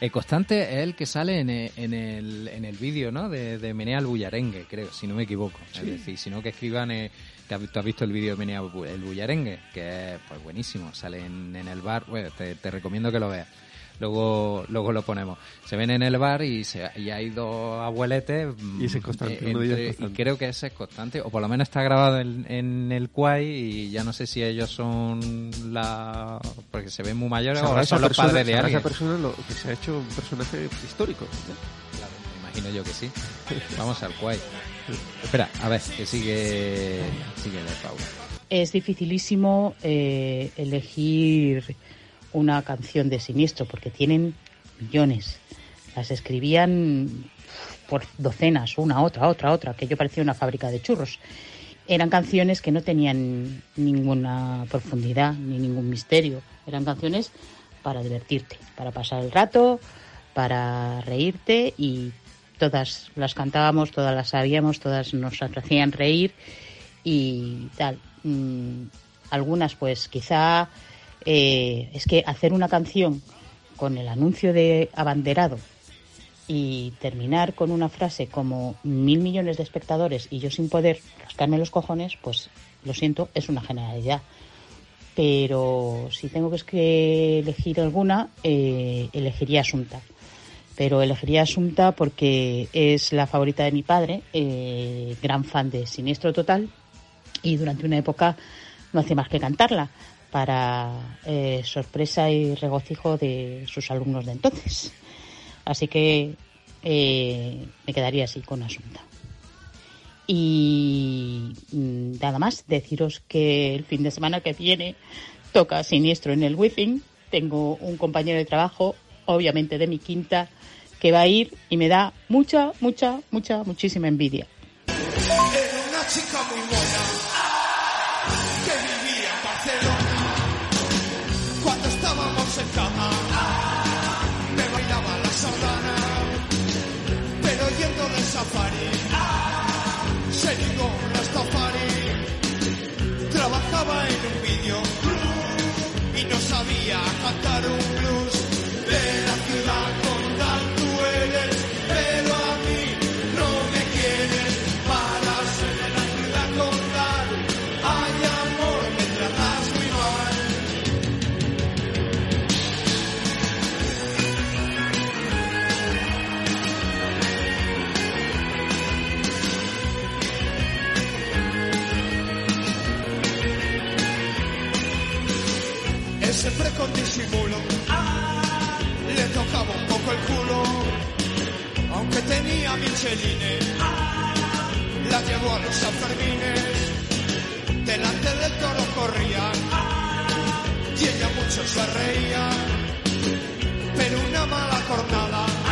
Eh, constante es el que sale en, e- en el, en el vídeo, ¿no? De, de Menea el Bullarengue, creo, si no me equivoco. Es decir, si no que escriban... Eh, que has- tú has visto el vídeo de Menea el Bullarengue, que es pues buenísimo. Sale en, en el bar, bueno, te, te recomiendo que lo veas. Luego, luego lo ponemos. Se ven en el bar y, se, y hay dos abueletes. mm, Y ese es constante, uno de ellos es entre- constante. Y creo que ese es constante, o por lo menos está grabado en, en el Quay y ya no sé si ellos son la... porque se ven muy mayores o son los persona- padres de alguien. esa persona lo que se ha hecho un personaje histórico. ¿no? Claro, me imagino yo que sí. Vamos al Quay. Espera, a ver, que sigue, sigue de Paula. es dificilísimo eh, elegir una canción de Siniestro porque tienen millones. Las escribían por docenas, una, otra, otra, otra, que yo parecía una fábrica de churros. Eran canciones que no tenían ninguna profundidad ni ningún misterio. Eran canciones para divertirte, para pasar el rato, para reírte y todas las cantábamos, todas las sabíamos, todas nos hacían reír y tal. Mm, algunas pues quizá eh, es que hacer una canción con el anuncio de abanderado y terminar con una frase como mil millones de espectadores y yo sin poder rascarme los cojones, pues lo siento, es una generalidad. Pero si tengo que elegir alguna, eh, elegiría Asunta. Pero elegiría Asunta porque es la favorita de mi padre, eh, gran fan de Siniestro Total, y durante una época no hacía más que cantarla para eh, sorpresa y regocijo de sus alumnos de entonces. Así que eh, me quedaría así con Asunta. Y mm, nada más, deciros que el fin de semana que viene toca Siniestro en el Wizzing. Tengo un compañero de trabajo, obviamente de mi quinta, que va a ir y me da mucha, mucha, mucha, muchísima envidia. Se ligó una Rastafari. Trabajaba en un vídeo y no sabía cantar un blues de la ciudad Siempre con disimulo. Le tocaba un poco el culo, aunque tenía Micheline, la llevó a los Sanfermines, delante del toro corría y ella mucho se reía, pero una mala jornada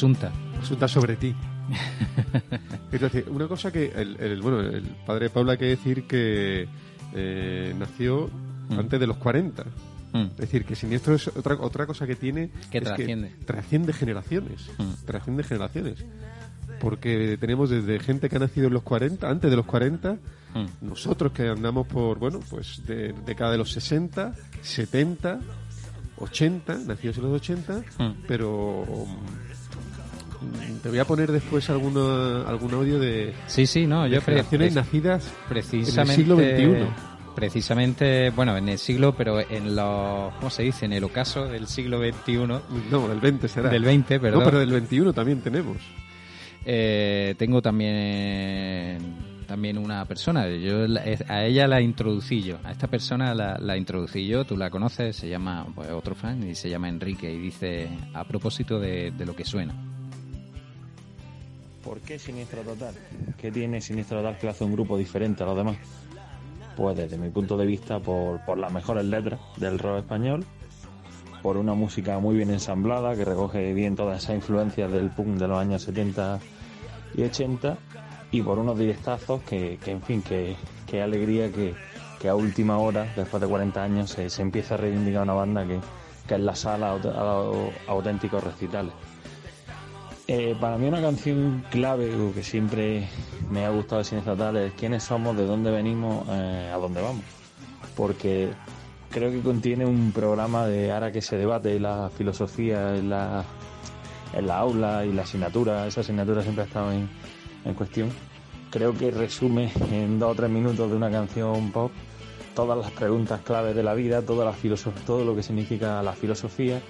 Asunta. Asunta sobre ti. *laughs* Entonces, una cosa que el, el- bueno, el padre Paula hay que decir que eh, nació Mm. antes de los 40. Mm. Es decir, que Siniestro es otra, otra cosa que tiene... Que es trasciende. trasciende generaciones. Mm. Trasciende generaciones. Porque tenemos desde gente que ha nacido en los 40, antes de los 40, Mm. nosotros que andamos por, bueno, pues de década de los 60, 70, 80, nacidos en los 80, Mm. pero te voy a poner después alguna, algún audio de, Sí, sí, no, de yo pre- generaciones nacidas precisamente en el siglo XXI. Precisamente, bueno, en el siglo, pero en los, ¿cómo se dice? En el ocaso del siglo XXI, No, del 20 será. del 20, perdón. No, pero del 21 también tenemos. Eh, tengo también también una persona. Yo a ella la introducí yo. A esta persona la, la introducí yo. Tú la conoces. Se llama pues, otro fan y se llama Enrique y dice a propósito de, de lo que suena. ¿Por qué Siniestro Total? ¿Qué tiene Siniestro Total que hace un grupo diferente a los demás? Pues desde mi punto de vista, por, las mejores letras del rock español, por una música muy bien ensamblada que recoge bien todas esas influencias del punk de los años 70 y 80 y por unos directazos que, en fin, que, alegría que, a última hora, después de 40 años, se, se empieza a reivindicar una banda que, que es la sala aut- a- auténticos recitales. Eh, para mí una canción clave o que siempre me ha gustado Cine Estatal es quiénes somos, de dónde venimos, eh, a dónde vamos. Porque creo que contiene un programa de ahora que se debate la filosofía en la, aula y la asignatura, esa asignatura siempre ha estado en, cuestión. Creo que resume en dos o tres minutos de una canción pop todas las preguntas claves de la vida, todo lo que significa la filosofía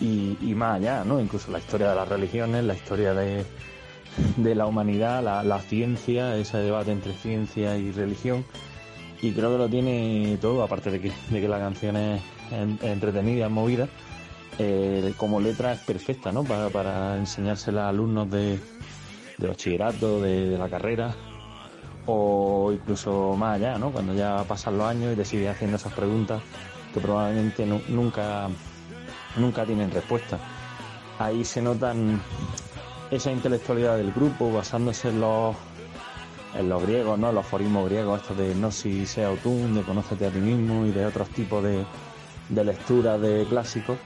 y, más allá, ¿no? Incluso la historia de las religiones, la historia de, de la humanidad, la, ciencia, ese debate entre ciencia y religión. y creo que lo tiene todo, aparte de que, de que la canción es en- entretenida, movida, eh, como letra es perfecta, ¿no? Para, para enseñársela a alumnos de, de bachillerato, de, la carrera, o incluso más allá, ¿no? Cuando ya pasan los años y te sigues haciendo esas preguntas que probablemente nu- nunca, nunca tienen respuesta. Ahí se notan esa intelectualidad del grupo basándose en los en los griegos, ¿no? Los aforismos griegos, estos de no si sea autun, de conócete a ti mismo y de otros tipos de, de lecturas de clásicos,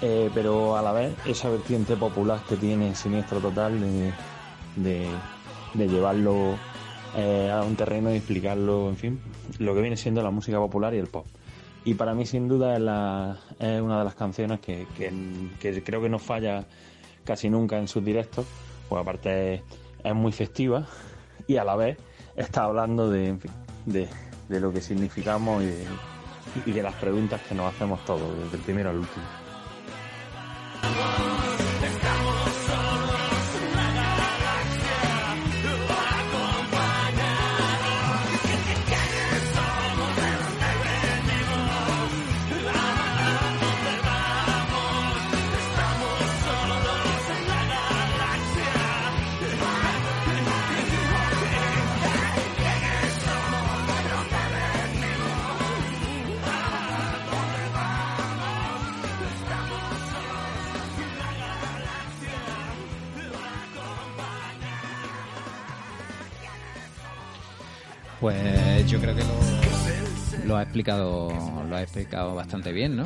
eh, pero a la vez esa vertiente popular que tiene Siniestro Total de, de, de llevarlo eh, a un terreno y explicarlo, en fin, lo que viene siendo la música popular y el pop. Y para mí, sin duda, es, una de las canciones que, creo que no falla casi nunca en sus directos, pues aparte es, muy festiva y a la vez está hablando de, lo que significamos y de las preguntas que nos hacemos todos, desde el primero al último. Explicado lo ha explicado bastante bien, ¿no?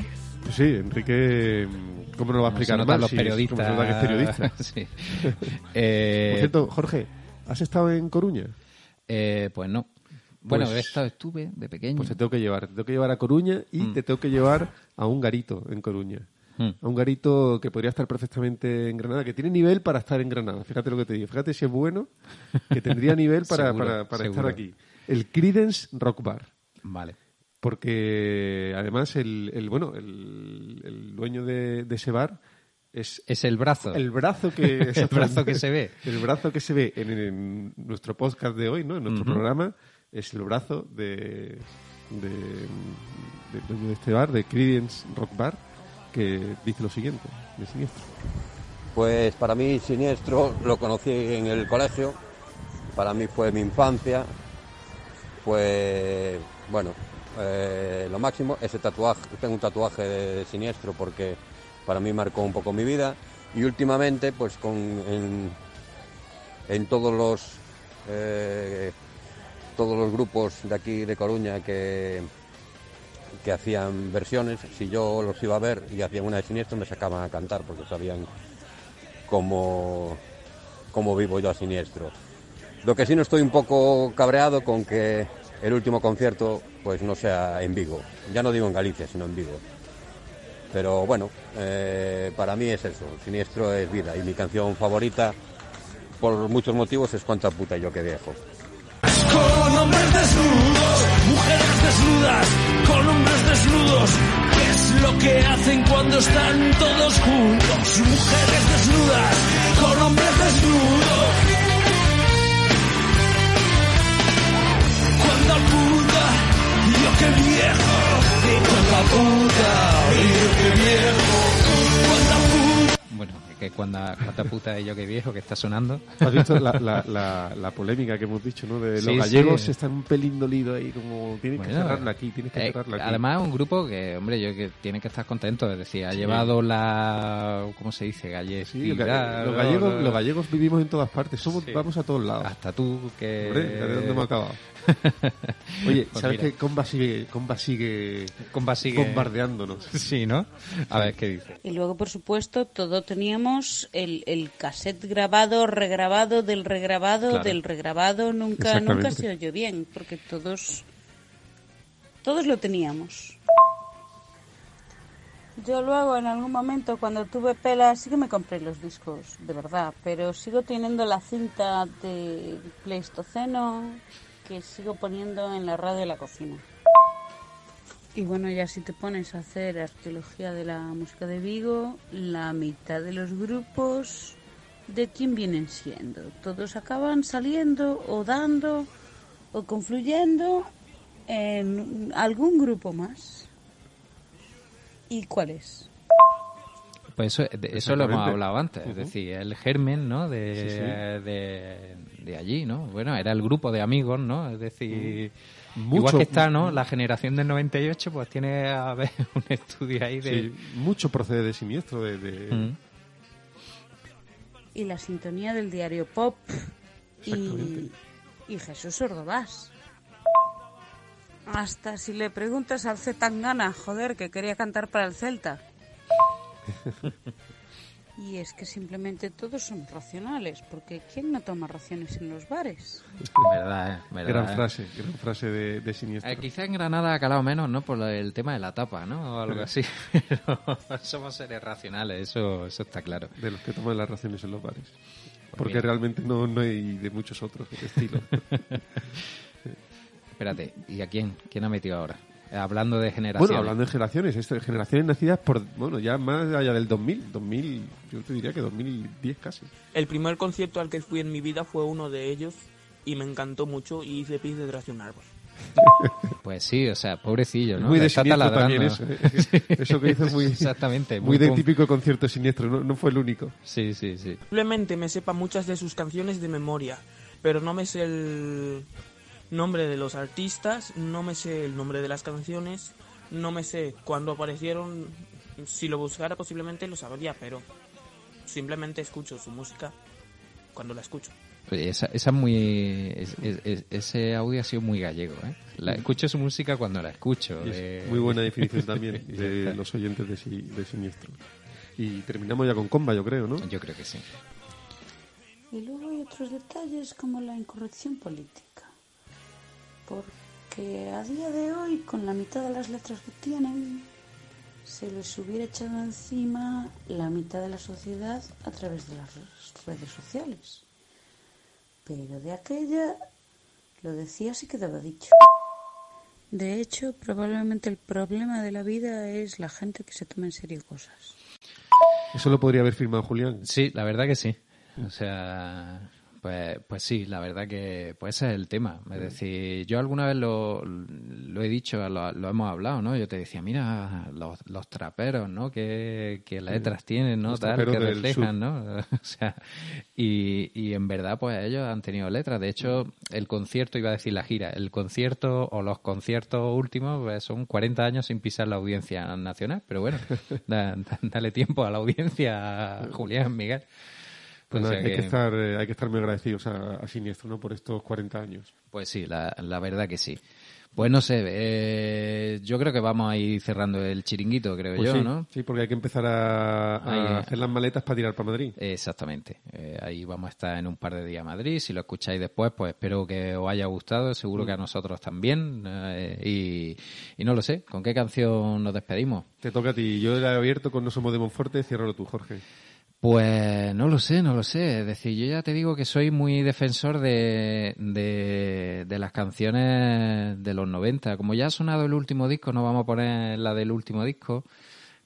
Sí, Enrique, ¿cómo no lo va a explicar mal? los si- periodistas. como nota que es periodista. *laughs* Sí. Eh, Por cierto, Jorge, ¿has estado en Coruña? eh, pues no. Bueno, Pues- he estado, estuve de pequeño. Pues te tengo que llevar. Te tengo que llevar a Coruña y Mm. te tengo que llevar a un garito en Coruña. Mm. A un garito que podría estar perfectamente en Granada, que tiene nivel para estar en Granada. Fíjate lo que te digo. Fíjate si es bueno, que tendría *laughs* nivel para, Seguro, para, para estar aquí. El Credence Rock Bar. Vale. Porque además el, el bueno el, el dueño de, de ese bar es Es el brazo. el brazo que *laughs* El brazo que se ve. el brazo que se ve en, en nuestro podcast de hoy no en nuestro programa es el brazo de, de del dueño de este bar de Credence Rock Bar que dice lo siguiente de siniestro. Pues para mí Siniestro lo conocí en el colegio, para mí fue mi infancia, pues bueno, eh, lo máximo, ese tatuaje, tengo un tatuaje de Siniestro porque para mí marcó un poco mi vida y últimamente pues con en, todos los eh, todos los grupos de aquí de Coruña que que hacían versiones, si yo los iba a ver y hacían una de Siniestro me sacaban a cantar porque sabían cómo, cómo vivo yo a Siniestro. Lo que sí no estoy un poco cabreado con que el último concierto pues no sea en Vigo. Ya no digo en Galicia, sino en Vigo. Pero bueno, eh, para mí es eso, Siniestro es vida y mi canción favorita por muchos motivos es Cuánta puta yo que viejo. Con hombres desnudos, mujeres desnudas, con hombres desnudos. ¿Qué es lo que hacen cuando están todos juntos? Mujeres desnudas, con hombres desnudos. Viejo. Y cuánta puta, yo que viejo. Cuánta puta. Bueno, que cuando cuánta puta y yo que viejo que está sonando. ¿Has visto la, la, la, la polémica que hemos dicho, ¿no? De Sí, los gallegos sí. están un pelín dolidos ahí, como tienes que cerrarla aquí, tienes que eh, cerrarla aquí. además un grupo que, hombre, yo que tiene que estar contento, es decir, ha llevado la, ¿cómo se dice? Sí, Galleguidad, los, gallegos, los gallegos vivimos en todas partes, somos, Sí. vamos a todos lados. Hasta tú que... Hombre, ¿de dónde hemos acabado? Oye, Pues ¿sabes mira. que Comba sigue, Comba sigue, Comba sigue- bombardeándonos? *laughs* Sí, ¿no? A ver, ¿qué dice? Y luego, por supuesto, todo teníamos el, el cassette grabado, regrabado, del regrabado, Claro. del regrabado. Nunca, nunca se oyó bien, porque todos, todos lo teníamos. Yo luego, en algún momento, cuando tuve pela, sí que me compré los discos, de verdad, pero sigo teniendo la cinta de Pleistoceno que sigo poniendo en la radio de la cocina. Y bueno, ya si te pones a hacer arqueología de la música de Vigo, la mitad de los grupos, ¿de quién vienen siendo? Todos acaban saliendo o dando o confluyendo en algún grupo más. ¿Y cuál es? Pues eso, de- eso lo hemos hablado antes, es decir, el germen, ¿no? De, Sí, sí. de, de allí, ¿no? Bueno, era el grupo de amigos, ¿no? Es decir, Mucho- igual que está, ¿no? La generación del 98, pues tiene a ver *laughs* un estudio ahí de... Sí, mucho procede de siniestro, de, de- Mm. Y la sintonía del diario Pop y, y Jesús Ordovás. Hasta si le preguntas al Z Tangana, joder, que quería cantar para el Celta. Y es que simplemente todos son racionales, porque ¿quién no toma raciones en los bares? Verdad, eh, verdad, gran eh. frase, gran frase de, de siniestro. Eh, quizá en Granada ha calado menos, ¿no? Por el tema de la tapa, ¿no? O algo así. *laughs* Pero somos seres racionales, eso, eso está claro. De los que toman las raciones en los bares. Pues Porque bien. realmente no, no hay de muchos otros de estilo. *laughs* Espérate, ¿y a quién? ¿Quién ha metido ahora? Hablando de generaciones. bueno, hablando de generaciones, esto, generaciones nacidas por, bueno, ya más allá del 2000, 2000, yo te diría que 2010 casi. El primer concierto al que fui en mi vida fue uno de ellos y me encantó mucho y hice pis detrás de un árbol. *laughs* Pues sí, o sea, pobrecillo, ¿no? Muy de siniestro también eso. ¿eh? *laughs* Eso que dices muy, Exactamente. muy de típico concierto siniestro, no, no fue el único. Sí, sí, sí. Simplemente me sepa muchas de sus canciones de memoria, pero no me sé el nombre de los artistas, no me sé el nombre de las canciones, no me sé cuándo aparecieron. Si lo buscara posiblemente lo sabría, pero simplemente escucho su música cuando la escucho. Esa, esa es muy. es- es- es- ese audio ha sido muy gallego, ¿eh? La, escucho su música cuando la escucho. Es eh, muy buena definición también de *laughs* los oyentes de, si- de siniestro. Y terminamos ya con comba, yo creo, ¿no? Yo creo que sí. Y luego hay otros detalles como la incorrección política. Porque a día de hoy, con la mitad de las letras que tienen, se les hubiera echado encima la mitad de la sociedad a través de las redes sociales. Pero de aquella lo decía y quedaba dicho. De hecho, probablemente el problema de la vida es la gente que se toma en serio cosas. Eso lo podría haber firmado Julián. Sí, la verdad que sí. O sea, pues, pues sí, la verdad que pues ese es el tema. Es decir, yo alguna vez lo, lo he dicho, lo, lo hemos hablado, ¿no? Yo te decía, mira, los, los traperos, ¿no? ¿Qué, qué letras tienen, ¿no? Los Tal, que reflejan. ¿no? *laughs* O sea, y, y en verdad, pues ellos han tenido letras. De hecho, el concierto, iba a decir la gira, el concierto o los conciertos últimos pues, son 40 años sin pisar la audiencia nacional. Pero bueno, *laughs* da- da- dale tiempo a la audiencia, Julián, Miguel. Pues O nada, sea hay, que que- estar, eh, hay que estar muy agradecidos a, a Siniestro ¿no? por estos 40 años. Pues sí, la, la verdad que sí. Pues no sé, eh, yo creo que vamos a ir cerrando el chiringuito, creo Pues yo, sí, ¿no? sí, porque hay que empezar a, a Ahí, eh. hacer las maletas para tirar para Madrid. Exactamente. Eh, ahí vamos a estar en un par de días a Madrid. Si lo escucháis después, pues espero que os haya gustado. Seguro que a nosotros también. Eh, y, y no lo sé, ¿con qué canción nos despedimos? Te toca a ti. Yo he abierto con No Somos de Monforte, ciérralo tú, Jorge. Pues no lo sé, no lo sé. Es decir, yo ya te digo que soy muy defensor de, de, de las canciones de los 90. Como ya ha sonado el último disco, no vamos a poner la del último disco,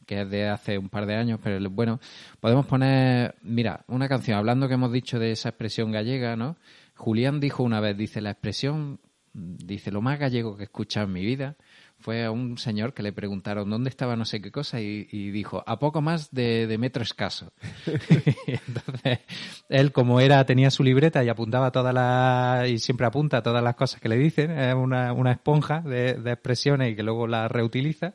que es de hace un par de años, pero bueno, podemos poner, mira, una canción, hablando que hemos dicho de esa expresión gallega, ¿no? Julián dijo una vez, dice, la expresión, dice, lo más gallego que he escuchado en mi vida fue a un señor que le preguntaron dónde estaba no sé qué cosa y, dijo a poco más de, de metro escaso. *laughs* Entonces él como era tenía su libreta y apuntaba todas las y siempre apunta todas las cosas que le dicen es una, una esponja de, expresiones y que luego las reutiliza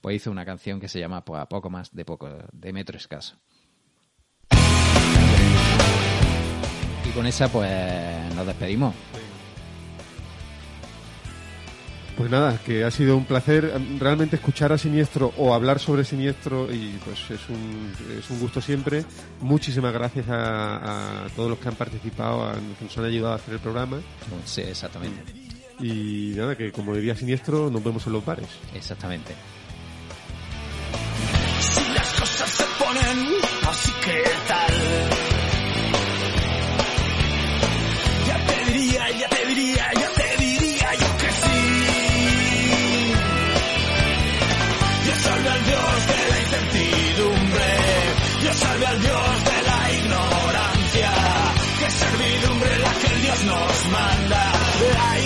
pues hizo una canción que se llama pues, a poco más de poco de metro escaso. Y con esa pues nos despedimos. Pues nada, que ha sido un placer em, realmente escuchar a Siniestro o hablar sobre Siniestro y pues es un, es un gusto siempre. Muchísimas gracias a, a todos los que han participado, a, que nos han ayudado a hacer el programa. Sí, exactamente. Y nada, que como diría Siniestro, nos vemos en los bares. Exactamente. Si las cosas se ponen así que tal. Ya te diría, ya te diría, ya te Al Dios de la ignorancia. Que servidumbre la que el Dios nos manda. Hay